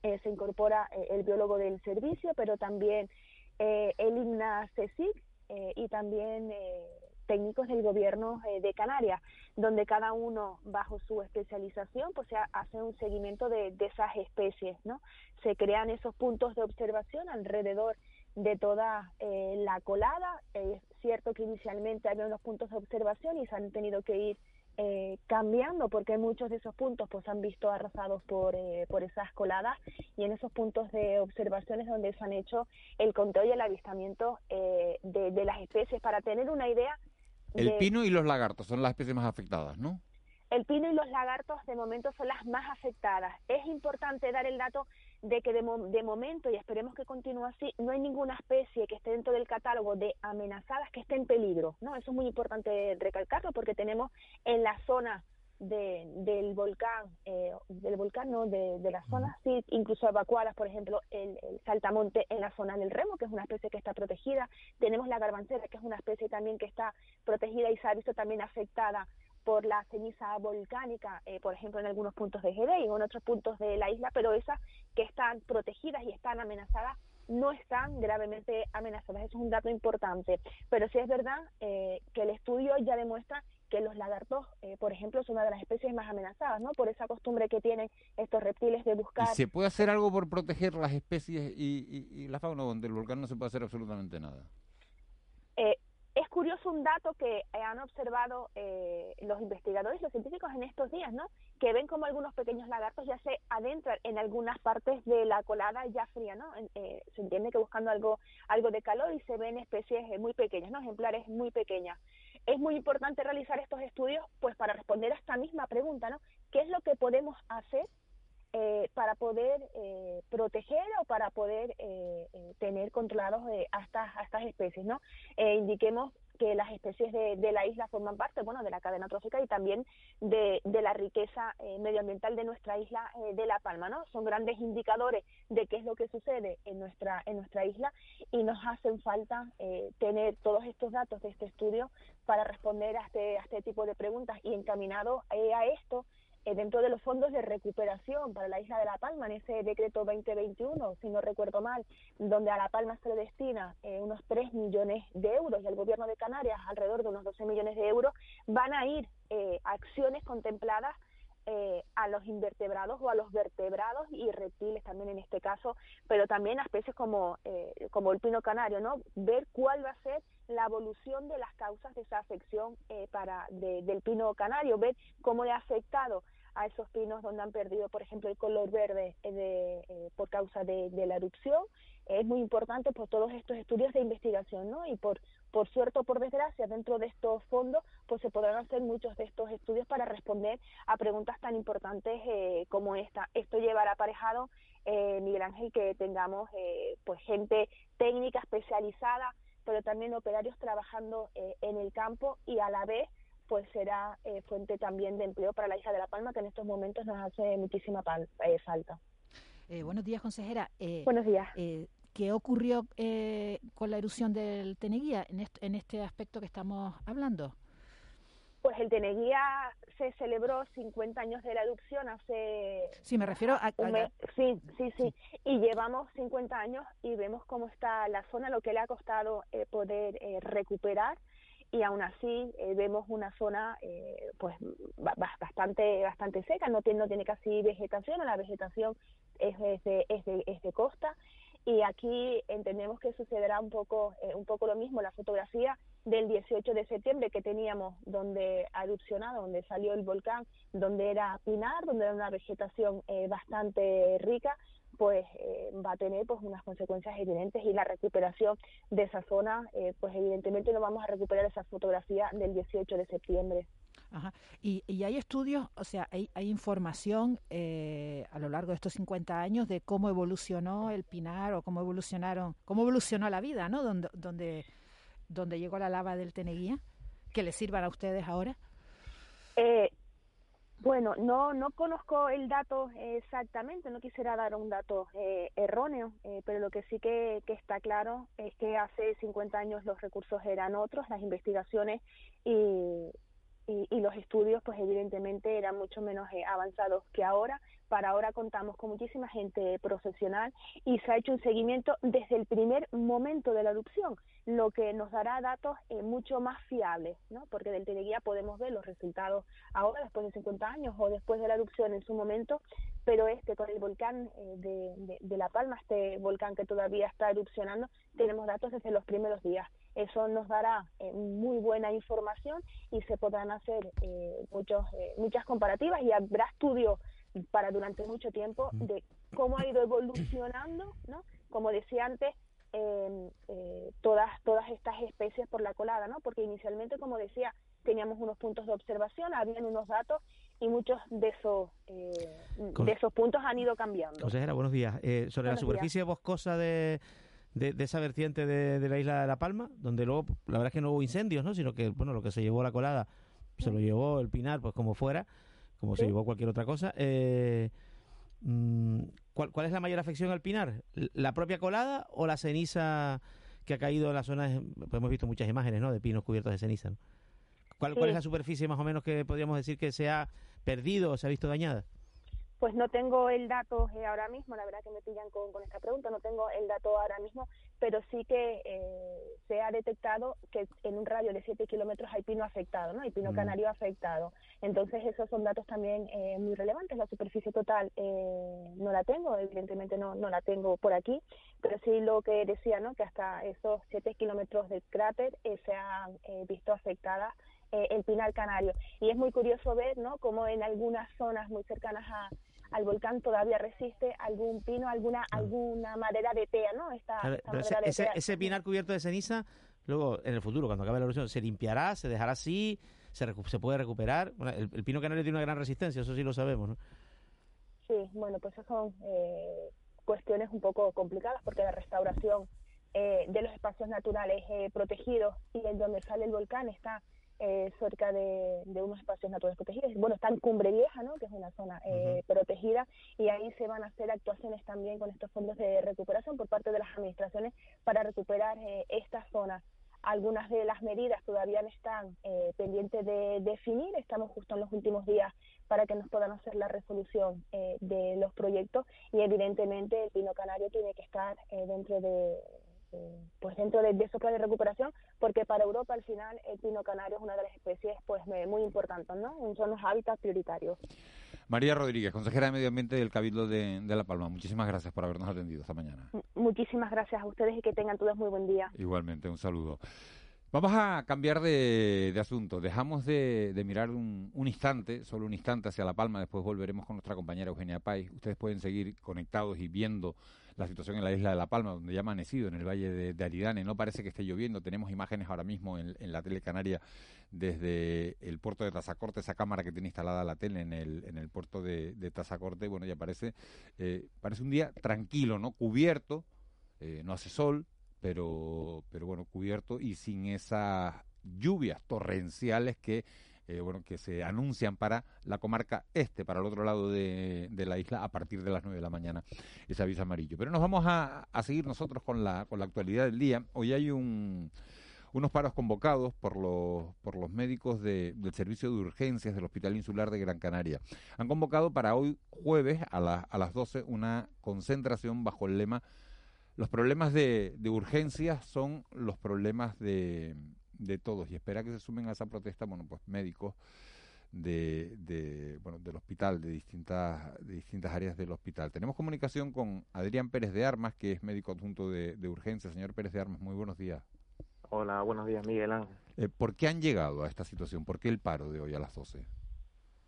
eh, se incorpora eh, el biólogo del servicio, pero también eh, el INA CSIC eh, y también técnicos del gobierno de Canarias, donde cada uno bajo su especialización pues se ha- hace un seguimiento de, de esas especies, ¿no? Se crean esos puntos de observación alrededor de toda eh, la colada. Es cierto que inicialmente había unos puntos de observación y se han tenido que ir eh, cambiando porque muchos de esos puntos pues han visto arrasados por, eh, por esas coladas y en esos puntos de observaciones donde se han hecho el conteo y el avistamiento eh, de, de las especies para tener una idea El de- pino y los lagartos son las especies más afectadas, ¿no? el pino y los lagartos de momento son las más afectadas. Es importante dar el dato de que de, mo- de momento, y esperemos que continúe así, no hay ninguna especie que esté dentro del catálogo de amenazadas que esté en peligro. ¿no? Eso es muy importante recalcarlo porque tenemos en la zona de, del volcán, eh, del volcán, no, de, de las zonas, sí, incluso evacuadas, por ejemplo, el, el saltamonte en la zona del remo, que es una especie que está protegida. Tenemos la garbancera, que es una especie también que está protegida y se ha visto también afectada por la ceniza volcánica, eh, por ejemplo, en algunos puntos de Jerez y en otros puntos de la isla, pero esas que están protegidas y están amenazadas no están gravemente amenazadas. Eso es un dato importante. Pero sí es verdad eh, que el estudio ya demuestra que los lagartos, eh, por ejemplo, son una de las especies más amenazadas, ¿no? Por esa costumbre que tienen estos reptiles de ¿Y buscar se puede hacer algo por proteger las especies y, y- y la fauna donde el volcán no se puede hacer absolutamente nada? Eh, es curioso un dato que eh, han observado eh, los investigadores, los científicos en estos días, ¿no? Que ven como algunos pequeños lagartos ya se adentran en algunas partes de la colada ya fría, ¿no? Eh, se entiende que buscando algo, algo de calor y se ven especies eh, muy pequeñas, ¿no? Ejemplares muy pequeñas. Es muy importante realizar estos estudios, pues para responder a esta misma pregunta, ¿no? ¿Qué es lo que podemos hacer eh, para poder eh, proteger o para poder eh, tener controlados a, estas, estas especies, ¿no? indiquemos que las especies de, la isla forman parte, bueno, de la cadena trófica y también de, de la riqueza medioambiental de nuestra isla de La Palma, ¿no? Son grandes indicadores de qué es lo que sucede en nuestra, en nuestra isla y nos hacen falta tener todos estos datos de este estudio para responder a este, a este tipo de preguntas y encaminado a esto eh, dentro de los fondos de recuperación para la isla de La Palma, en ese decreto 2021, si no recuerdo mal, donde a La Palma se le destina eh, unos 3 millones de euros y al gobierno de Canarias alrededor de unos 12 millones de euros, van a ir eh, acciones contempladas a los invertebrados o a los vertebrados y reptiles también en este caso, pero también a especies como, como el pino canario, ¿no? Ver cuál va a ser la evolución de las causas de esa afección para del pino canario, ver cómo le ha afectado a esos pinos donde han perdido, por ejemplo, el color verde eh, de, eh, por causa de, la erupción. Es muy importante por todos estos estudios de investigación, ¿no? Y por, por suerte o por desgracia, dentro de estos fondos, pues se podrán hacer muchos de estos estudios para responder a preguntas tan importantes eh, como esta. Esto llevará aparejado, Miguel Ángel, que tengamos pues gente técnica especializada, pero también operarios trabajando en el campo y a la vez pues será eh, fuente también de empleo para la isla de La Palma, que en estos momentos nos hace muchísima eh, falta. Eh, buenos días, consejera. buenos días. ¿Qué ocurrió con la erupción del Teneguía en, en este aspecto que estamos hablando? Pues el Teneguía se celebró 50 años de la erupción hace... Sí, me refiero a... Sí, sí, sí, Y llevamos 50 años y vemos cómo está la zona, lo que le ha costado poder recuperar y aún así eh, vemos una zona eh, pues bastante bastante seca no tiene no tiene casi vegetación la vegetación es, de, es, de, es de costa. Y aquí entendemos que sucederá un poco eh, un poco lo mismo la fotografía del 18 de septiembre que teníamos donde ha erupcionado donde salió el volcán donde era pinar donde era una vegetación bastante rica pues eh, va a tener pues unas consecuencias evidentes y la recuperación de esa zona eh, pues evidentemente no vamos a recuperar esa fotografía del 18 de septiembre. Ajá. Y, y hay estudios, o sea, hay, hay información eh, a lo largo de estos 50 años de cómo evolucionó el pinar o cómo evolucionaron, cómo evolucionó la vida, ¿no? Donde, donde, donde llegó la lava del Teneguía, que les sirvan a ustedes ahora. Eh, bueno, no, no conozco el dato exactamente, no quisiera dar un dato eh, erróneo, eh, pero lo que sí que, que, está claro es que hace 50 años los recursos eran otros, las investigaciones y, y, los estudios pues evidentemente eran mucho menos eh, avanzados que ahora. Para ahora contamos con muchísima gente profesional y se ha hecho un seguimiento desde el primer momento de la erupción, lo que nos dará datos eh, mucho más fiables, ¿no? porque del teleguía podemos ver los resultados ahora, después de 50 años o después de la erupción en su momento, pero este con el volcán eh, de, de La Palma, este volcán que todavía está erupcionando, tenemos datos desde los primeros días eso nos dará eh, muy buena información y se podrán hacer eh, muchos, eh, muchas comparativas y habrá estudios para durante mucho tiempo de cómo ha ido evolucionando, ¿no? Como decía antes, em, todas, todas estas especies por la colada, ¿no? Porque inicialmente, como decía, teníamos unos puntos de observación, habían unos datos y muchos de esos de esos puntos han ido cambiando. Consejera, buenos días. sobre la superficie boscosa de de, esa vertiente de, la isla de La Palma, donde luego, la verdad es que no hubo incendios, ¿no? Sino que, bueno, lo que se llevó la colada, se lo llevó el pinar, pues como fuera, como se llevó cualquier otra cosa. Eh, mm, ¿cuál, ¿Cuál es la mayor afección al pinar? ¿La propia colada o la ceniza que ha caído en la zona? Pues hemos visto muchas imágenes, ¿no? De pinos cubiertos de ceniza. ¿Cuál, ¿Cuál es la superficie más o menos que podríamos decir que se ha perdido o se ha visto dañada? Pues no tengo el dato eh, ahora mismo, la verdad que me pillan con, con, esta pregunta, no tengo el dato ahora mismo, pero sí que eh, se ha detectado que en un radio de 7 kilómetros hay pino afectado, ¿no? Hay pino mm. canario afectado. Entonces esos son datos también eh, muy relevantes. La superficie total no la tengo, evidentemente no, no la tengo por aquí, pero sí lo que decía, ¿no? Que hasta esos 7 kilómetros del cráter se han visto afectadas el pinar canario. Y es muy curioso ver, ¿no? Como en algunas zonas muy cercanas a, al volcán todavía resiste algún pino, alguna alguna madera de tea, ¿no? Esta, ese, pinar cubierto de ceniza, luego en el futuro, cuando acabe la erupción, se limpiará, se dejará así, se, se puede recuperar. el, pino canario tiene una gran resistencia, eso sí lo sabemos, ¿no? Sí, bueno, pues esas son eh, cuestiones un poco complicadas porque la restauración eh, de los espacios naturales eh, protegidos y en donde sale el volcán está eh, cerca de, de, unos espacios naturales protegidos. Bueno, está en Cumbre Vieja, ¿no? que es una zona eh, protegida, y ahí se van a hacer actuaciones también con estos fondos de recuperación por parte de las administraciones para recuperar eh, esta zona. Algunas de las medidas todavía están eh, pendientes de definir, estamos justo en los últimos días para que nos puedan hacer la resolución eh, de los proyectos y evidentemente el pino canario tiene que estar eh, dentro de, pues dentro de, de esos planes de recuperación, porque para Europa al final el pino canario es una de las especies pues muy importantes, ¿no? Son los hábitats prioritarios. María Rodríguez, consejera de Medio Ambiente del Cabildo de, de La Palma, muchísimas gracias por habernos atendido esta mañana. Muchísimas gracias a ustedes y que tengan todos muy buen día. Igualmente, un saludo. Vamos a cambiar de, de asunto. Dejamos de, de mirar un, un, instante, solo un instante hacia La Palma. Después volveremos con nuestra compañera Eugenia Pais. Ustedes pueden seguir conectados y viendo la situación en la isla de La Palma, donde ya ha amanecido, en el valle de, de Aridane. No parece que esté lloviendo. Tenemos imágenes ahora mismo en, la tele canaria desde el puerto de Tazacorte, esa cámara que tiene instalada la tele en el, en el puerto de, de Tazacorte. Bueno, ya parece, eh, parece un día tranquilo, ¿no? Cubierto, eh, no hace sol, pero, pero bueno, cubierto y sin esas lluvias torrenciales que eh, bueno, que se anuncian para la comarca este, para el otro lado de, de, la isla, a partir de las 9 de la mañana, ese aviso amarillo. Pero nos vamos a, a seguir nosotros con la, con la actualidad del día. Hoy hay un, unos paros convocados por los, por los médicos de, del Servicio de Urgencias del Hospital Insular de Gran Canaria. Han convocado para hoy jueves a, la, a las 12 una concentración bajo el lema los problemas de, de urgencias son los problemas de, de todos y espera que se sumen a esa protesta, bueno, pues médicos de, de bueno, del hospital, de distintas, de distintas áreas del hospital. Tenemos comunicación con Adrián Pérez de Armas, que es médico adjunto de, de urgencia. Señor Pérez de Armas, muy buenos días. Hola, buenos días, Miguel Ángel. Eh, ¿Por qué han llegado a esta situación? ¿Por qué el paro de hoy a las 12?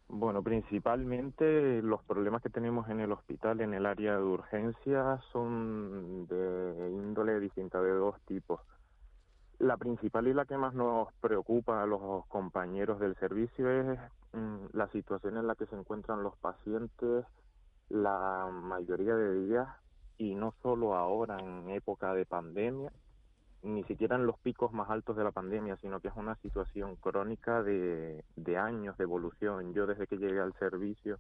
Bueno, principalmente los problemas que tenemos en el hospital, en el área de urgencia, son de índole distinta, de dos tipos. La principal y la que más nos preocupa a los compañeros del servicio es mm, la situación en la que se encuentran los pacientes la mayoría de días y no solo ahora en época de pandemia, ni siquiera en los picos más altos de la pandemia, sino que es una situación crónica de, de años de evolución. Yo desde que llegué al servicio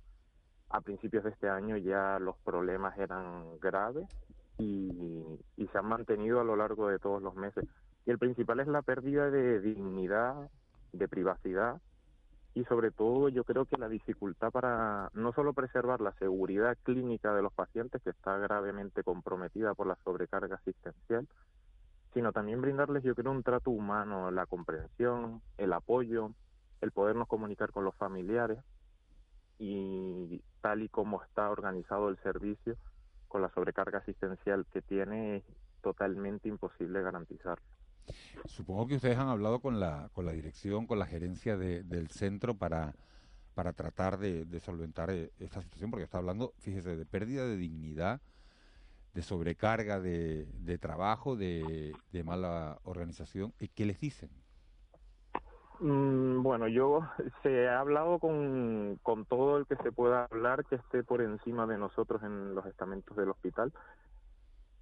a principios de este año ya los problemas eran graves y, y se han mantenido a lo largo de todos los meses. Y el principal es la pérdida de dignidad, de privacidad y sobre todo yo creo que la dificultad para no solo preservar la seguridad clínica de los pacientes, que está gravemente comprometida por la sobrecarga asistencial, sino también brindarles, yo creo, un trato humano, la comprensión, el apoyo, el podernos comunicar con los familiares y tal y como está organizado el servicio, con la sobrecarga asistencial que tiene, es totalmente imposible garantizarlo. Supongo que ustedes han hablado con la, con la dirección, con la gerencia de, del centro para, para tratar de, solventar eh, esta situación, porque está hablando, fíjese, de pérdida de dignidad, de sobrecarga de, trabajo, de, de, mala organización. ¿Y qué les dicen? Mm, bueno, yo se ha hablado con, con todo el que se pueda hablar que esté por encima de nosotros en los estamentos del hospital.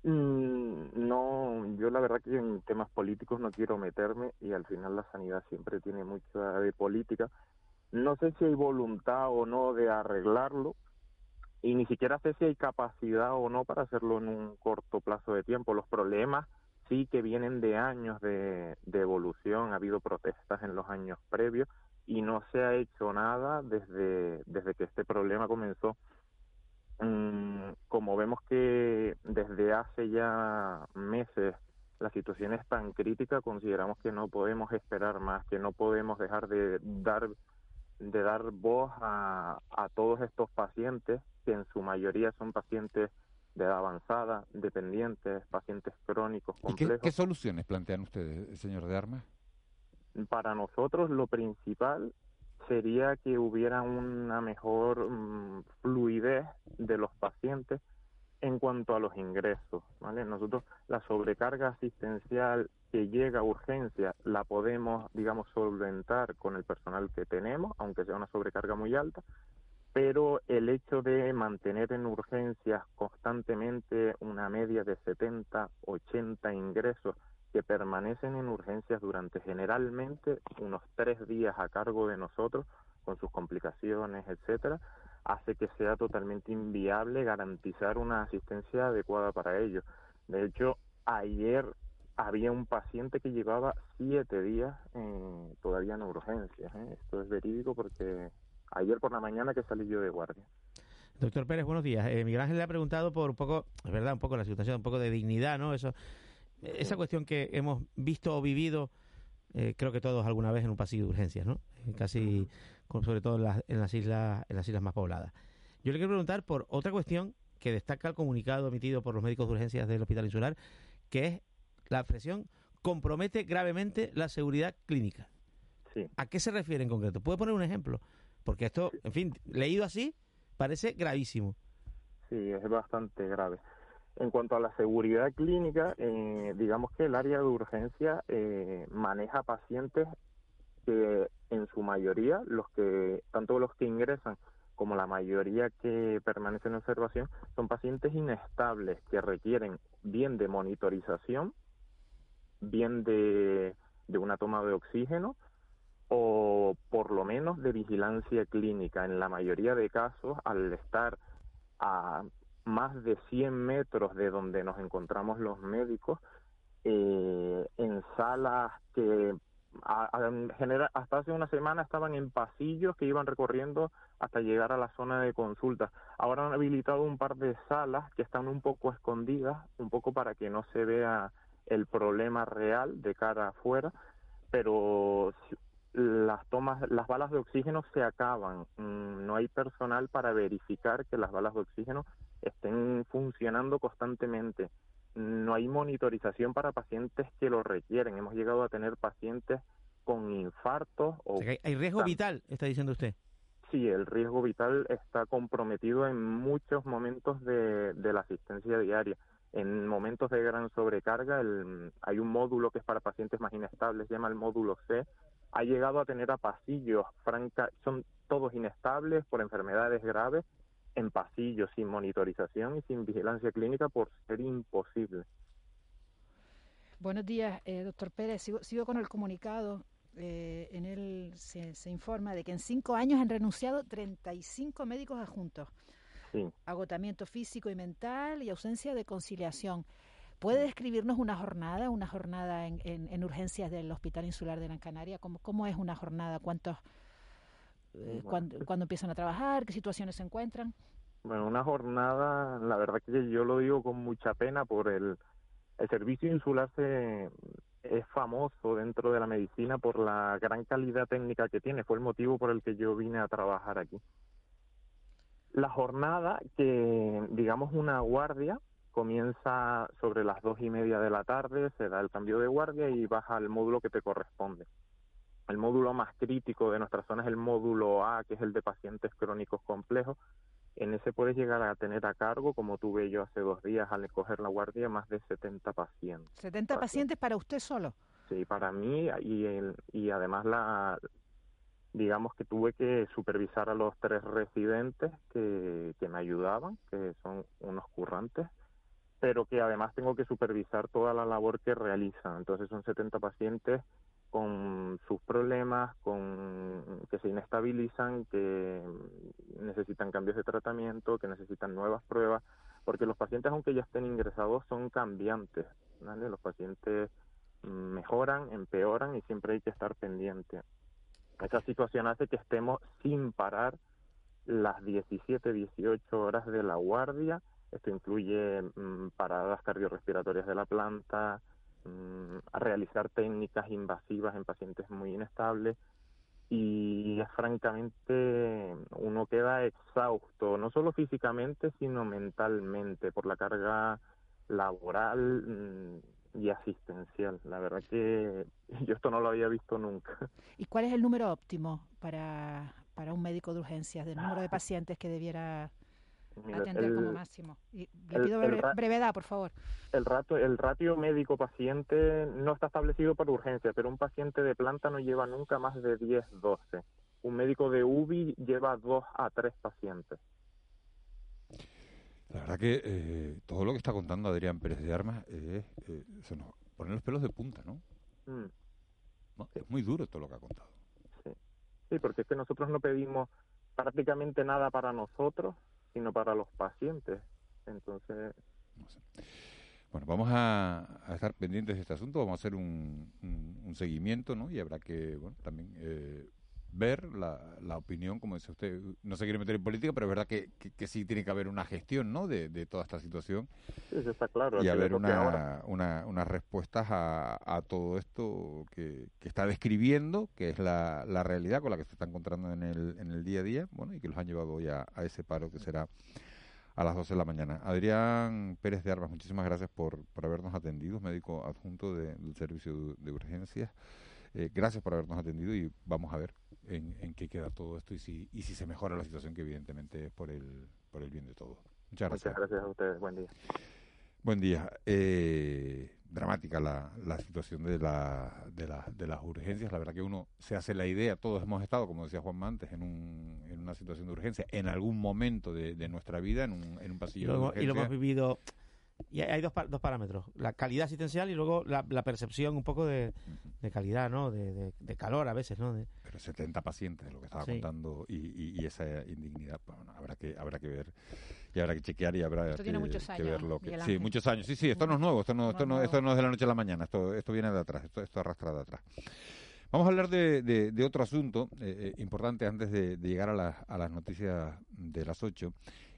Mm, no, yo la verdad que en temas políticos no quiero meterme y al final la sanidad siempre tiene mucha de política. No sé si hay voluntad o no de arreglarlo, y ni siquiera sé si hay capacidad o no para hacerlo en un corto plazo de tiempo. Los problemas sí que vienen de años de, de evolución, ha habido protestas en los años previos y no se ha hecho nada desde, desde que este problema comenzó. Mm, como vemos que desde hace ya meses la situación es tan crítica, consideramos que no podemos esperar más, que no podemos dejar de dar de dar voz a, a todos estos pacientes que en su mayoría son pacientes de edad avanzada, dependientes, pacientes crónicos, complejos. ¿Y qué, qué soluciones plantean ustedes, señor de Armas? Para nosotros lo principal sería que hubiera una mejor mmm, fluidez de los pacientes en cuanto a los ingresos, ¿vale? Nosotros la sobrecarga asistencial que llega a urgencia la podemos, digamos, solventar con el personal que tenemos, aunque sea una sobrecarga muy alta, pero el hecho de mantener en urgencias constantemente una media de 70, 80 ingresos que permanecen en urgencias durante generalmente unos tres días a cargo de nosotros, con sus complicaciones, etcétera, hace que sea totalmente inviable garantizar una asistencia adecuada para ellos. De hecho, ayer había un paciente que llevaba siete días todavía en urgencias. ¿eh? Esto es verídico porque ayer por la mañana que salí yo de guardia. Doctor Pérez, buenos días. Eh, Miguel Ángel le ha preguntado por un poco, es verdad, un poco la situación, un poco de dignidad, ¿no? Eso, esa cuestión que hemos visto o vivido, eh, creo que todos alguna vez en un pasillo de urgencias, ¿no? Eh, casi, sobre todo en las, en las islas, en las islas más pobladas. Yo le quiero preguntar por otra cuestión que destaca el comunicado emitido por los médicos de urgencias del Hospital Insular, que es la expresión compromete gravemente la seguridad clínica. Sí. ¿A qué se refiere en concreto? ¿Puede poner un ejemplo? Porque esto, en fin, leído así, parece gravísimo. Sí, es bastante grave. En cuanto a la seguridad clínica, eh, digamos que el área de urgencia eh, maneja pacientes que en su mayoría, los que tanto los que ingresan como la mayoría que permanecen en observación, son pacientes inestables que requieren bien de monitorización, bien de, de una toma de oxígeno o por lo menos de vigilancia clínica. En la mayoría de casos, al estar a más de 100 metros de donde nos encontramos los médicos, eh, en salas que hasta hace una semana estaban en pasillos que iban recorriendo hasta llegar a la zona de consulta. Ahora han habilitado un par de salas que están un poco escondidas, un poco para que no se vea el problema real de cara afuera, pero las tomas, las balas de oxígeno se acaban. Mm, no hay personal para verificar que las balas de oxígeno estén funcionando constantemente. No hay monitorización para pacientes que lo requieren. Hemos llegado a tener pacientes con infartos o... hay riesgo vital, está diciendo usted. Sí, el riesgo vital está comprometido en muchos momentos de, de la asistencia diaria. En momentos de gran sobrecarga, el, hay un módulo que es para pacientes más inestables, se llama el módulo C. Ha llegado a tener a pasillos, franca, son todos inestables por enfermedades graves en pasillos sin monitorización y sin vigilancia clínica por ser imposible. Buenos días, eh, doctor Pérez. Sigo, sigo, con el comunicado. Eh, en él se, se, informa de que en cinco años han renunciado 35 médicos adjuntos. Sí. Agotamiento físico y mental y ausencia de conciliación. ¿Puede describirnos una jornada, una jornada en, en, en urgencias del Hospital Insular de Gran Canaria? ¿Cómo, cómo es una jornada? ¿Cuántos eh, cuando, cuando empiezan a trabajar, qué situaciones se encuentran. Bueno, una jornada, la verdad que yo lo digo con mucha pena por el, el servicio insular se, es famoso dentro de la medicina por la gran calidad técnica que tiene, fue el motivo por el que yo vine a trabajar aquí. La jornada, que digamos una guardia, comienza sobre las dos y media de la tarde, se da el cambio de guardia y baja al módulo que te corresponde. El módulo más crítico de nuestra zona es el módulo A, que es el de pacientes crónicos complejos. En ese puedes llegar a tener a cargo, como tuve yo hace dos días al escoger la guardia, más de 70 pacientes. ¿70 pacientes para usted solo? Sí, para mí y, el, y además la, digamos que tuve que supervisar a los tres residentes que, que me ayudaban, que son unos currantes, pero que además tengo que supervisar toda la labor que realizan. Entonces son 70 pacientes con sus problemas, con que se inestabilizan, que necesitan cambios de tratamiento, que necesitan nuevas pruebas, porque los pacientes, aunque ya estén ingresados, son cambiantes. Los pacientes mejoran, empeoran y siempre hay que estar pendiente. Esa situación hace que estemos sin parar las 17, 18 horas de la guardia. Esto incluye mmm, paradas cardiorrespiratorias de la planta, a realizar técnicas invasivas en pacientes muy inestables y francamente uno queda exhausto, no solo físicamente, sino mentalmente por la carga laboral mm, y asistencial. La verdad que yo esto no lo había visto nunca. ¿Y cuál es el número óptimo para, para un médico de urgencias, del número de pacientes que debiera Mira, atender como el- máximo. Y le el- pido el breve- ra- brevedad, por favor. El, rato, el ratio médico-paciente no está establecido para urgencia, pero un paciente de planta no lleva nunca más de 10-12. Un médico de UBI lleva 2 a 3 pacientes. La verdad que eh, todo lo que está contando Adrián Pérez de Armas eh, eh, se nos ponen los pelos de punta, ¿no? Mm, No, Es muy duro todo lo que ha contado. Sí, porque es que nosotros no pedimos prácticamente nada para nosotros, sino para los pacientes. Entonces, Bueno, vamos a, a estar pendientes de este asunto, vamos a hacer un, seguimiento, ¿no? Y habrá que, bueno, también eh, ver la, la opinión, como dice usted, no se quiere meter en política, pero es verdad que, que, que sí tiene que haber una gestión, ¿no? De, de toda esta situación sí, eso está claro. y haber una, una- unas respuestas a, a todo esto que, que está describiendo, que es la, la realidad con la que se está encontrando en el, en el día a día, bueno, y que los han llevado hoy a, a ese paro que será a las 12 de la mañana. Adrián Pérez de Armas, muchísimas gracias por, por habernos atendido, médico adjunto de- del servicio de, de urgencias. Eh, gracias por habernos atendido y vamos a ver en, en qué queda todo esto y si, y si se mejora la situación, que evidentemente es por el, por el bien de todos. Muchas gracias. Muchas gracias a ustedes. Buen día. Buen día. Eh, dramática la, la situación de, la, de, la- de las urgencias. La verdad que uno se hace la idea, todos hemos estado, como decía Juan antes, en, un, en una situación de urgencia, en algún momento de, de nuestra vida, en un, en un Y pasillo lo, de y lo hemos vivido. Y hay dos, dos parámetros: la calidad asistencial y luego la, la percepción un poco de, de calidad, ¿no? De, de- de calor a veces, ¿no? De, Pero 70 pacientes, lo que estaba Sí. contando, y, y- y esa indignidad, bueno, habrá que habrá que ver, y habrá que chequear y habrá Esto que, tiene muchos que años, ver lo que... Sí, muchos años. Sí, sí, esto no es nuevo, esto no, esto no, esto no es de la noche a la mañana, esto, esto viene de atrás, esto, esto arrastra de atrás. Vamos a hablar de, de- de otro asunto eh, eh, importante antes de, de llegar a, las- a las noticias de las 8.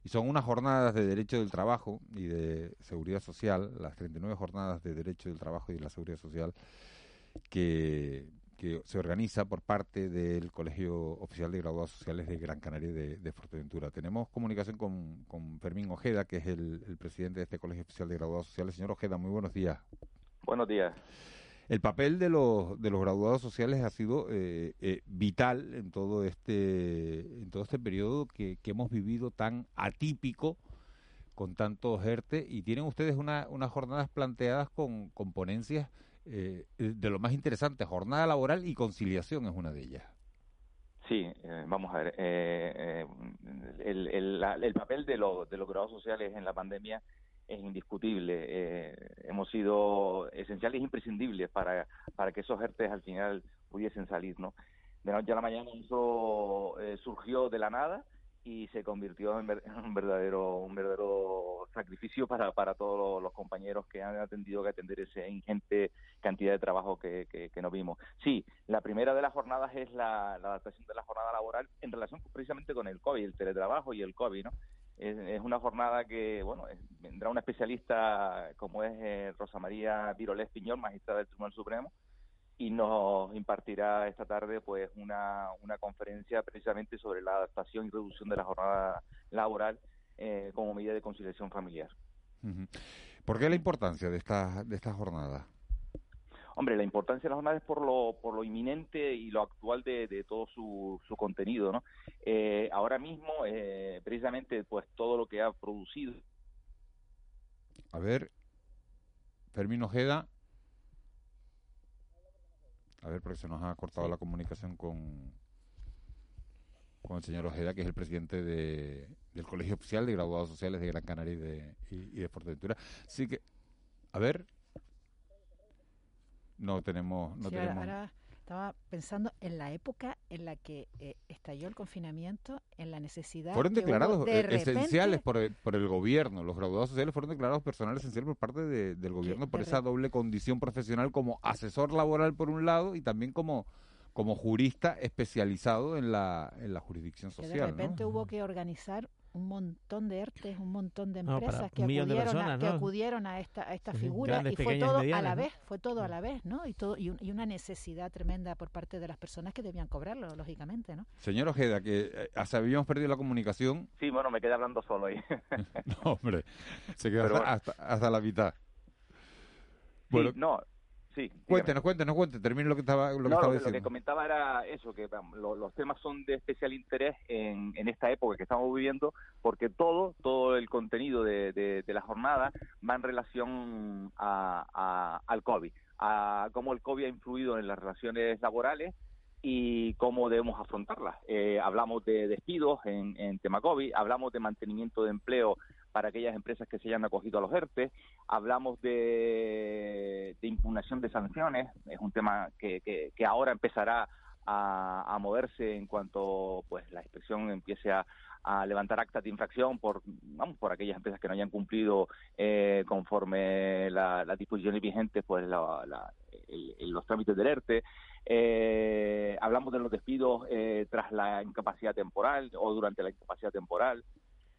Y son unas jornadas de derecho del trabajo y de seguridad social, las 39 jornadas de derecho del trabajo y de la seguridad social que, que se organiza por parte del Colegio Oficial de Graduados Sociales de Gran Canaria de, de Fuerteventura. Tenemos comunicación con, con Fermín Ojeda, que es el presidente de este Colegio Oficial de Graduados Sociales. Señor Ojeda, muy buenos días. Buenos días. El papel de los, de los graduados sociales ha sido eh, eh, vital en todo este en todo este periodo que, que hemos vivido tan atípico con tantos ERTE y tienen ustedes una, unas jornadas planteadas con, con ponencias eh, de lo más interesante, jornada laboral y conciliación es una de ellas. Sí, eh, vamos a ver. eh, eh, el, el- la- el papel de, los de los graduados sociales en la pandemia es indiscutible. Eh, hemos sido esenciales e imprescindibles para, para que esos ERTES al final pudiesen salir, ¿no? De noche a la mañana eso eh, surgió de la nada y se convirtió en, ver- en un verdadero un verdadero sacrificio para, para todos los, compañeros que han tenido que atender esa ingente cantidad de trabajo que, que, nos vimos. Sí, la primera de las jornadas es la adaptación de la jornada laboral en relación precisamente con el COVID, el teletrabajo y el COVID, ¿no? Es, una jornada que, bueno, vendrá una especialista como es eh, Rosa María Virolés Piñón, magistrada del Tribunal Supremo, y nos impartirá esta tarde pues una, una conferencia precisamente sobre la adaptación y reducción de la jornada laboral eh, como medida de conciliación familiar. ¿Por qué la importancia de esta, de esta jornada? Hombre, la importancia de la jornada es por lo, por lo inminente y lo actual de, de todo su, su contenido, ¿no? Eh, ahora mismo, eh, precisamente, pues todo lo que ha producido A ver, Fermín Ojeda. A ver, porque se nos ha cortado la comunicación con, con el señor Ojeda, que es el presidente de, del Colegio Oficial de Graduados Sociales de Gran Canaria y de, y, y de Fuerteventura. Así que, a ver. No tenemos. No Sí, tenemos ahora estaba pensando en la época en la que eh, estalló el confinamiento, en la necesidad fueron declarados de eh, esenciales repente- por el, por el gobierno. Los graduados sociales fueron declarados personal esencial por parte de- del gobierno por de esa doble condición profesional como asesor laboral por un lado y también como, como jurista especializado en la, en la jurisdicción que de social. ¿no? repente hubo que organizar un montón de ERTES, un montón de No, empresas que, de acudieron a, personas, que ¿no? acudieron a esta, a esta Sí, figura grandes, y fue todo a la ¿no? vez, fue todo a la vez, ¿no? Y todo y, un- y una necesidad tremenda por parte de las personas que debían cobrarlo, lógicamente, ¿no? Señor Ojeda, que eh, hasta habíamos perdido la comunicación. Sí, bueno, me quedé hablando solo ahí. No, hombre, se quedó hasta, hasta, hasta la mitad. Sí, Bueno, no, Sí. Cuéntenos, cuéntenos, cuéntenos. Termino lo que estaba, lo que no, estaba lo, que- diciendo. lo que comentaba era eso, que vamos, lo- los temas son de especial interés en, en esta época que estamos viviendo, porque todo, todo el contenido de, de- de la jornada va en relación a, a- al COVID, a cómo el COVID ha influido en las relaciones laborales y cómo debemos afrontarlas. Eh, hablamos de despidos en, en tema COVID, hablamos de mantenimiento de empleo para aquellas empresas que se hayan acogido a los ERTE, hablamos de, impugnación de sanciones, es un tema que, que- que ahora empezará a, moverse en cuanto pues la inspección empiece a, levantar actas de infracción por vamos por aquellas empresas que no hayan cumplido eh, conforme la- las disposiciones vigentes pues la- los trámites del ERTE. Eh, hablamos de los despidos eh, tras la incapacidad temporal o durante la incapacidad temporal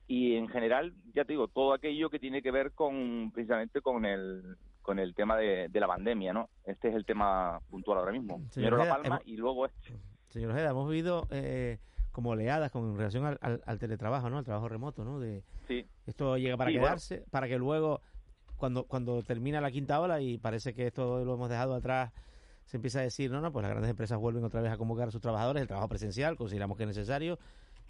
y en general ya te digo todo aquello que tiene que ver con precisamente con el con el tema de, de la pandemia no este es el tema puntual ahora mismo Señor primero la palma hemos- y luego este Señor Ojeda, hemos vivido eh, como oleadas con relación al, al- al teletrabajo, ¿no? Al trabajo remoto, ¿no? De, sí esto llega para Sí, bueno. quedarse, para que luego, cuando, cuando termina la quinta ola y parece que esto lo hemos dejado atrás, se empieza a decir, no, no, pues las grandes empresas vuelven otra vez a convocar a sus trabajadores, el trabajo presencial, consideramos que es necesario,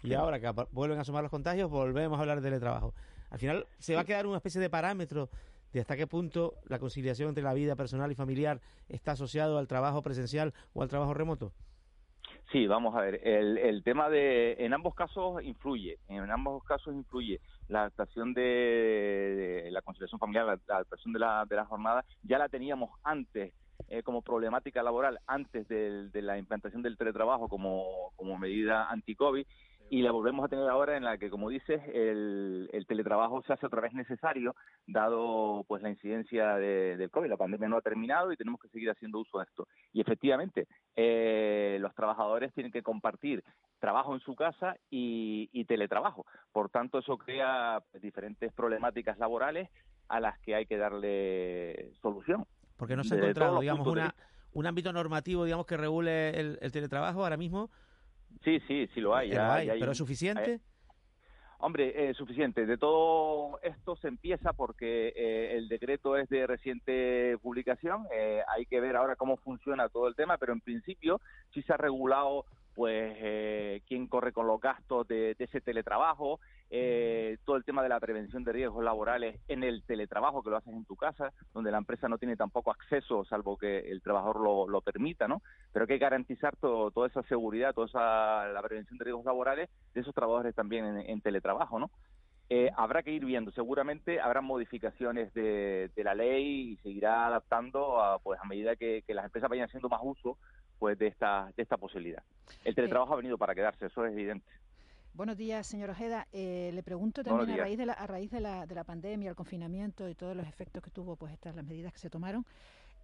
y ahora que vuelven a sumar los contagios, volvemos a hablar de teletrabajo. Al final, se va a quedar una especie de parámetro de hasta qué punto la conciliación entre la vida personal y familiar está asociado al trabajo presencial o al trabajo remoto. Sí, vamos a ver, el, el tema de, en ambos casos influye, en ambos casos influye la adaptación de, de la conciliación familiar, la, la adaptación de la, de la jornada, ya la teníamos antes eh, como problemática laboral, antes del- de la implantación del teletrabajo como, como medida anti-COVID, y la volvemos a tener ahora en la que, como dices, el, el teletrabajo se hace otra vez necesario, dado pues la incidencia de- del COVID. La pandemia no ha terminado y tenemos que seguir haciendo uso de esto. Y efectivamente, eh, los trabajadores tienen que compartir trabajo en su casa y, y teletrabajo. Por tanto, eso crea pues, diferentes problemáticas laborales a las que hay que darle solución. Porque no se ha encontrado, digamos, una, un ámbito normativo, digamos, que regule el, el teletrabajo ahora mismo. Sí, sí, sí lo hay. Eh, ya- hay, ya hay pero ¿es suficiente? hay- Hombre, eh, suficiente. De todo esto se empieza porque eh, el decreto es de reciente publicación. eh, hay que ver ahora cómo funciona todo el tema, pero en principio sí se ha regulado pues eh, quién corre con los gastos de, de ese teletrabajo, eh, todo el tema de la prevención de riesgos laborales en el teletrabajo que lo haces en tu casa, donde la empresa no tiene tampoco acceso, salvo que el trabajador lo, lo permita, ¿no? Pero hay que garantizar todo, toda esa seguridad, toda esa la prevención de riesgos laborales de esos trabajadores también en, en teletrabajo, ¿no? Eh, habrá que ir viendo, seguramente habrá modificaciones de, de la ley y seguirá adaptando a, pues a medida que, que las empresas vayan haciendo más uso pues de esta de esta posibilidad. El teletrabajo ha venido para quedarse, eso es evidente. Buenos días, señor Ojeda. Eh, le pregunto también a raíz de la a raíz de la, de la pandemia, el confinamiento y todos los efectos que tuvo, pues estas las medidas que se tomaron,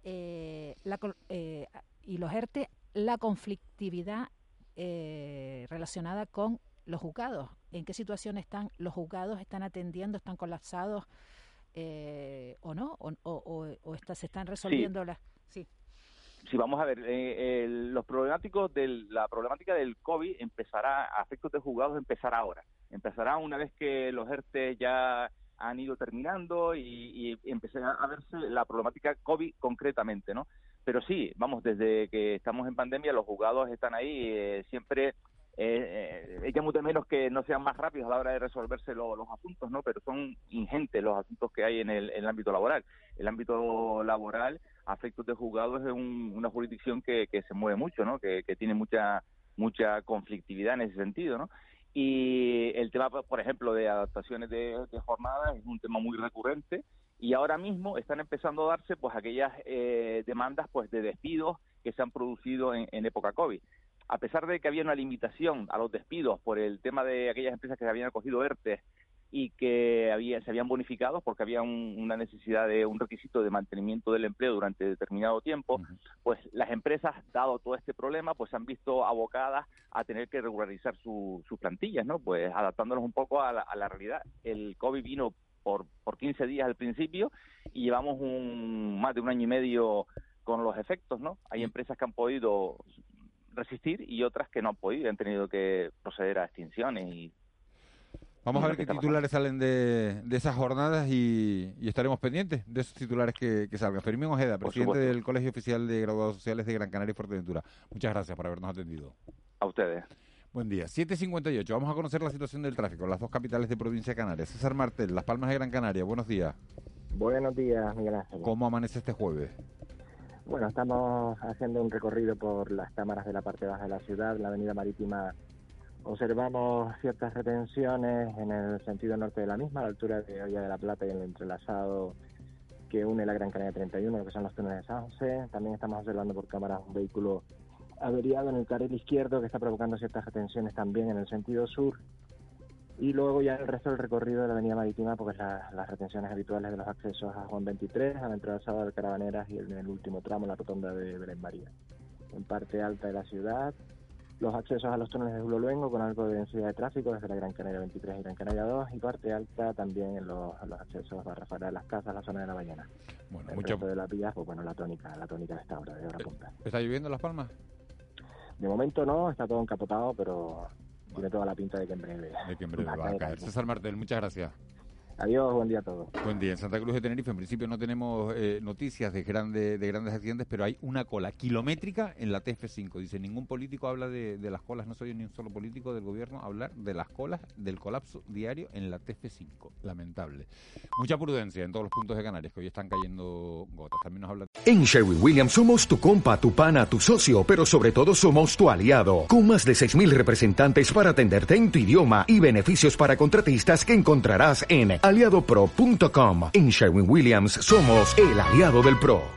eh, la eh, y los ERTE, la conflictividad eh, relacionada con los juzgados. ¿En qué situación están los juzgados? ¿Están atendiendo? ¿Están colapsados? Eh, ¿O no? ¿O, o, o- o está- se están resolviendo las...? Si vamos a ver, eh, el- los problemáticos del, la problemática del COVID empezará, a efectos de juzgados, empezará ahora. Empezará una vez que los ERTE ya han ido terminando y, y empezará a verse la problemática COVID concretamente, ¿no? Pero sí, vamos, desde que estamos en pandemia, los juzgados están ahí eh, siempre. Eh, eh, echamos de menos que no sean más rápidos a la hora de resolverse lo- los asuntos, ¿no? Pero son ingentes los asuntos que hay en el, ámbito laboral. El ámbito laboral, a efectos de juzgados, es un- una jurisdicción que, se mueve mucho, ¿no? Que, tiene mucha mucha conflictividad en ese sentido, ¿no? Y el tema, por ejemplo, de adaptaciones de, jornadas es un tema muy recurrente y ahora mismo están empezando a darse pues aquellas eh, demandas pues de despidos que se han producido en época COVID. A pesar de que había una limitación a los despidos por el tema de aquellas empresas que se habían acogido ERTE y que había, se habían bonificado porque había un- una necesidad de un requisito de mantenimiento del empleo durante determinado tiempo, pues las empresas, dado todo este problema, pues se han visto abocadas a tener que regularizar su- sus plantillas, ¿no? Pues adaptándonos un poco a la, a la realidad. El COVID vino por, por 15 días al principio y llevamos un, más de un año y medio con los efectos, ¿no? Hay empresas que han podido resistir y otras que no han podido, han tenido que proceder a extinciones y Vamos a ver qué titulares salen de, de esas jornadas y, y estaremos pendientes de esos titulares que, que salgan. Fermín Ojeda, presidente del Colegio Oficial de Graduados Sociales de Gran Canaria y Fuerteventura. Muchas gracias por habernos atendido. A ustedes. Buen día. 7.58. Vamos a conocer la situación del tráfico en las dos capitales de provincia de Canarias. César Martel, Las Palmas de Gran Canaria. Buenos días. Buenos días, Miguel Ángel. ¿Cómo amanece este jueves? Bueno, estamos haciendo un recorrido por las cámaras de la parte baja de la ciudad, la avenida marítima. Observamos ciertas retenciones en el sentido norte de la misma, a la altura de Olla de la Plata y el entrelazado que une la Gran Canaria 31, lo que son los túneles de San José. También estamos observando por cámaras un vehículo averiado en el carril izquierdo que está provocando ciertas retenciones también en el sentido sur. Y luego ya el resto del recorrido de la avenida marítima, porque la- las retenciones habituales de los accesos a Juan 23, al entrelazado de Caravaneras y en el último tramo la rotonda de Belén María. En parte alta de la ciudad, los accesos a los túneles de Julio Luengo con algo de densidad de tráfico desde la Gran Canaria 23 y Gran Canaria 2 y parte alta también en los, en los accesos a Rafael de las Casas, la zona de la mañana. Bueno, el mucho- resto de las vías, pues bueno, la tónica, la tónica de esta hora, de hora punta. ¿Está lloviendo en Las Palmas? De momento no, está todo encapotado, pero tiene toda la pinta de que en breve. De que en breve va a caer. César Martel, muchas gracias. Adiós, buen día a todos. Buen día. En Santa Cruz de Tenerife, en principio no tenemos eh, noticias de, grande, de grandes accidentes, pero hay una cola kilométrica en la TF5. Dice, ningún político habla de, de las colas, no soy ni un solo político del gobierno hablar de las colas, del colapso diario en la TF5. Lamentable. Mucha prudencia en todos los puntos de Canarias, que hoy están cayendo gotas. También nos habla... En Sherwin Williams somos tu compa, tu pana, tu socio, pero sobre todo somos tu aliado, con más de 6.000 representantes para atenderte en tu idioma y beneficios para contratistas que encontrarás en aliadopro.com. En Sherwin Williams somos el aliado del PRO.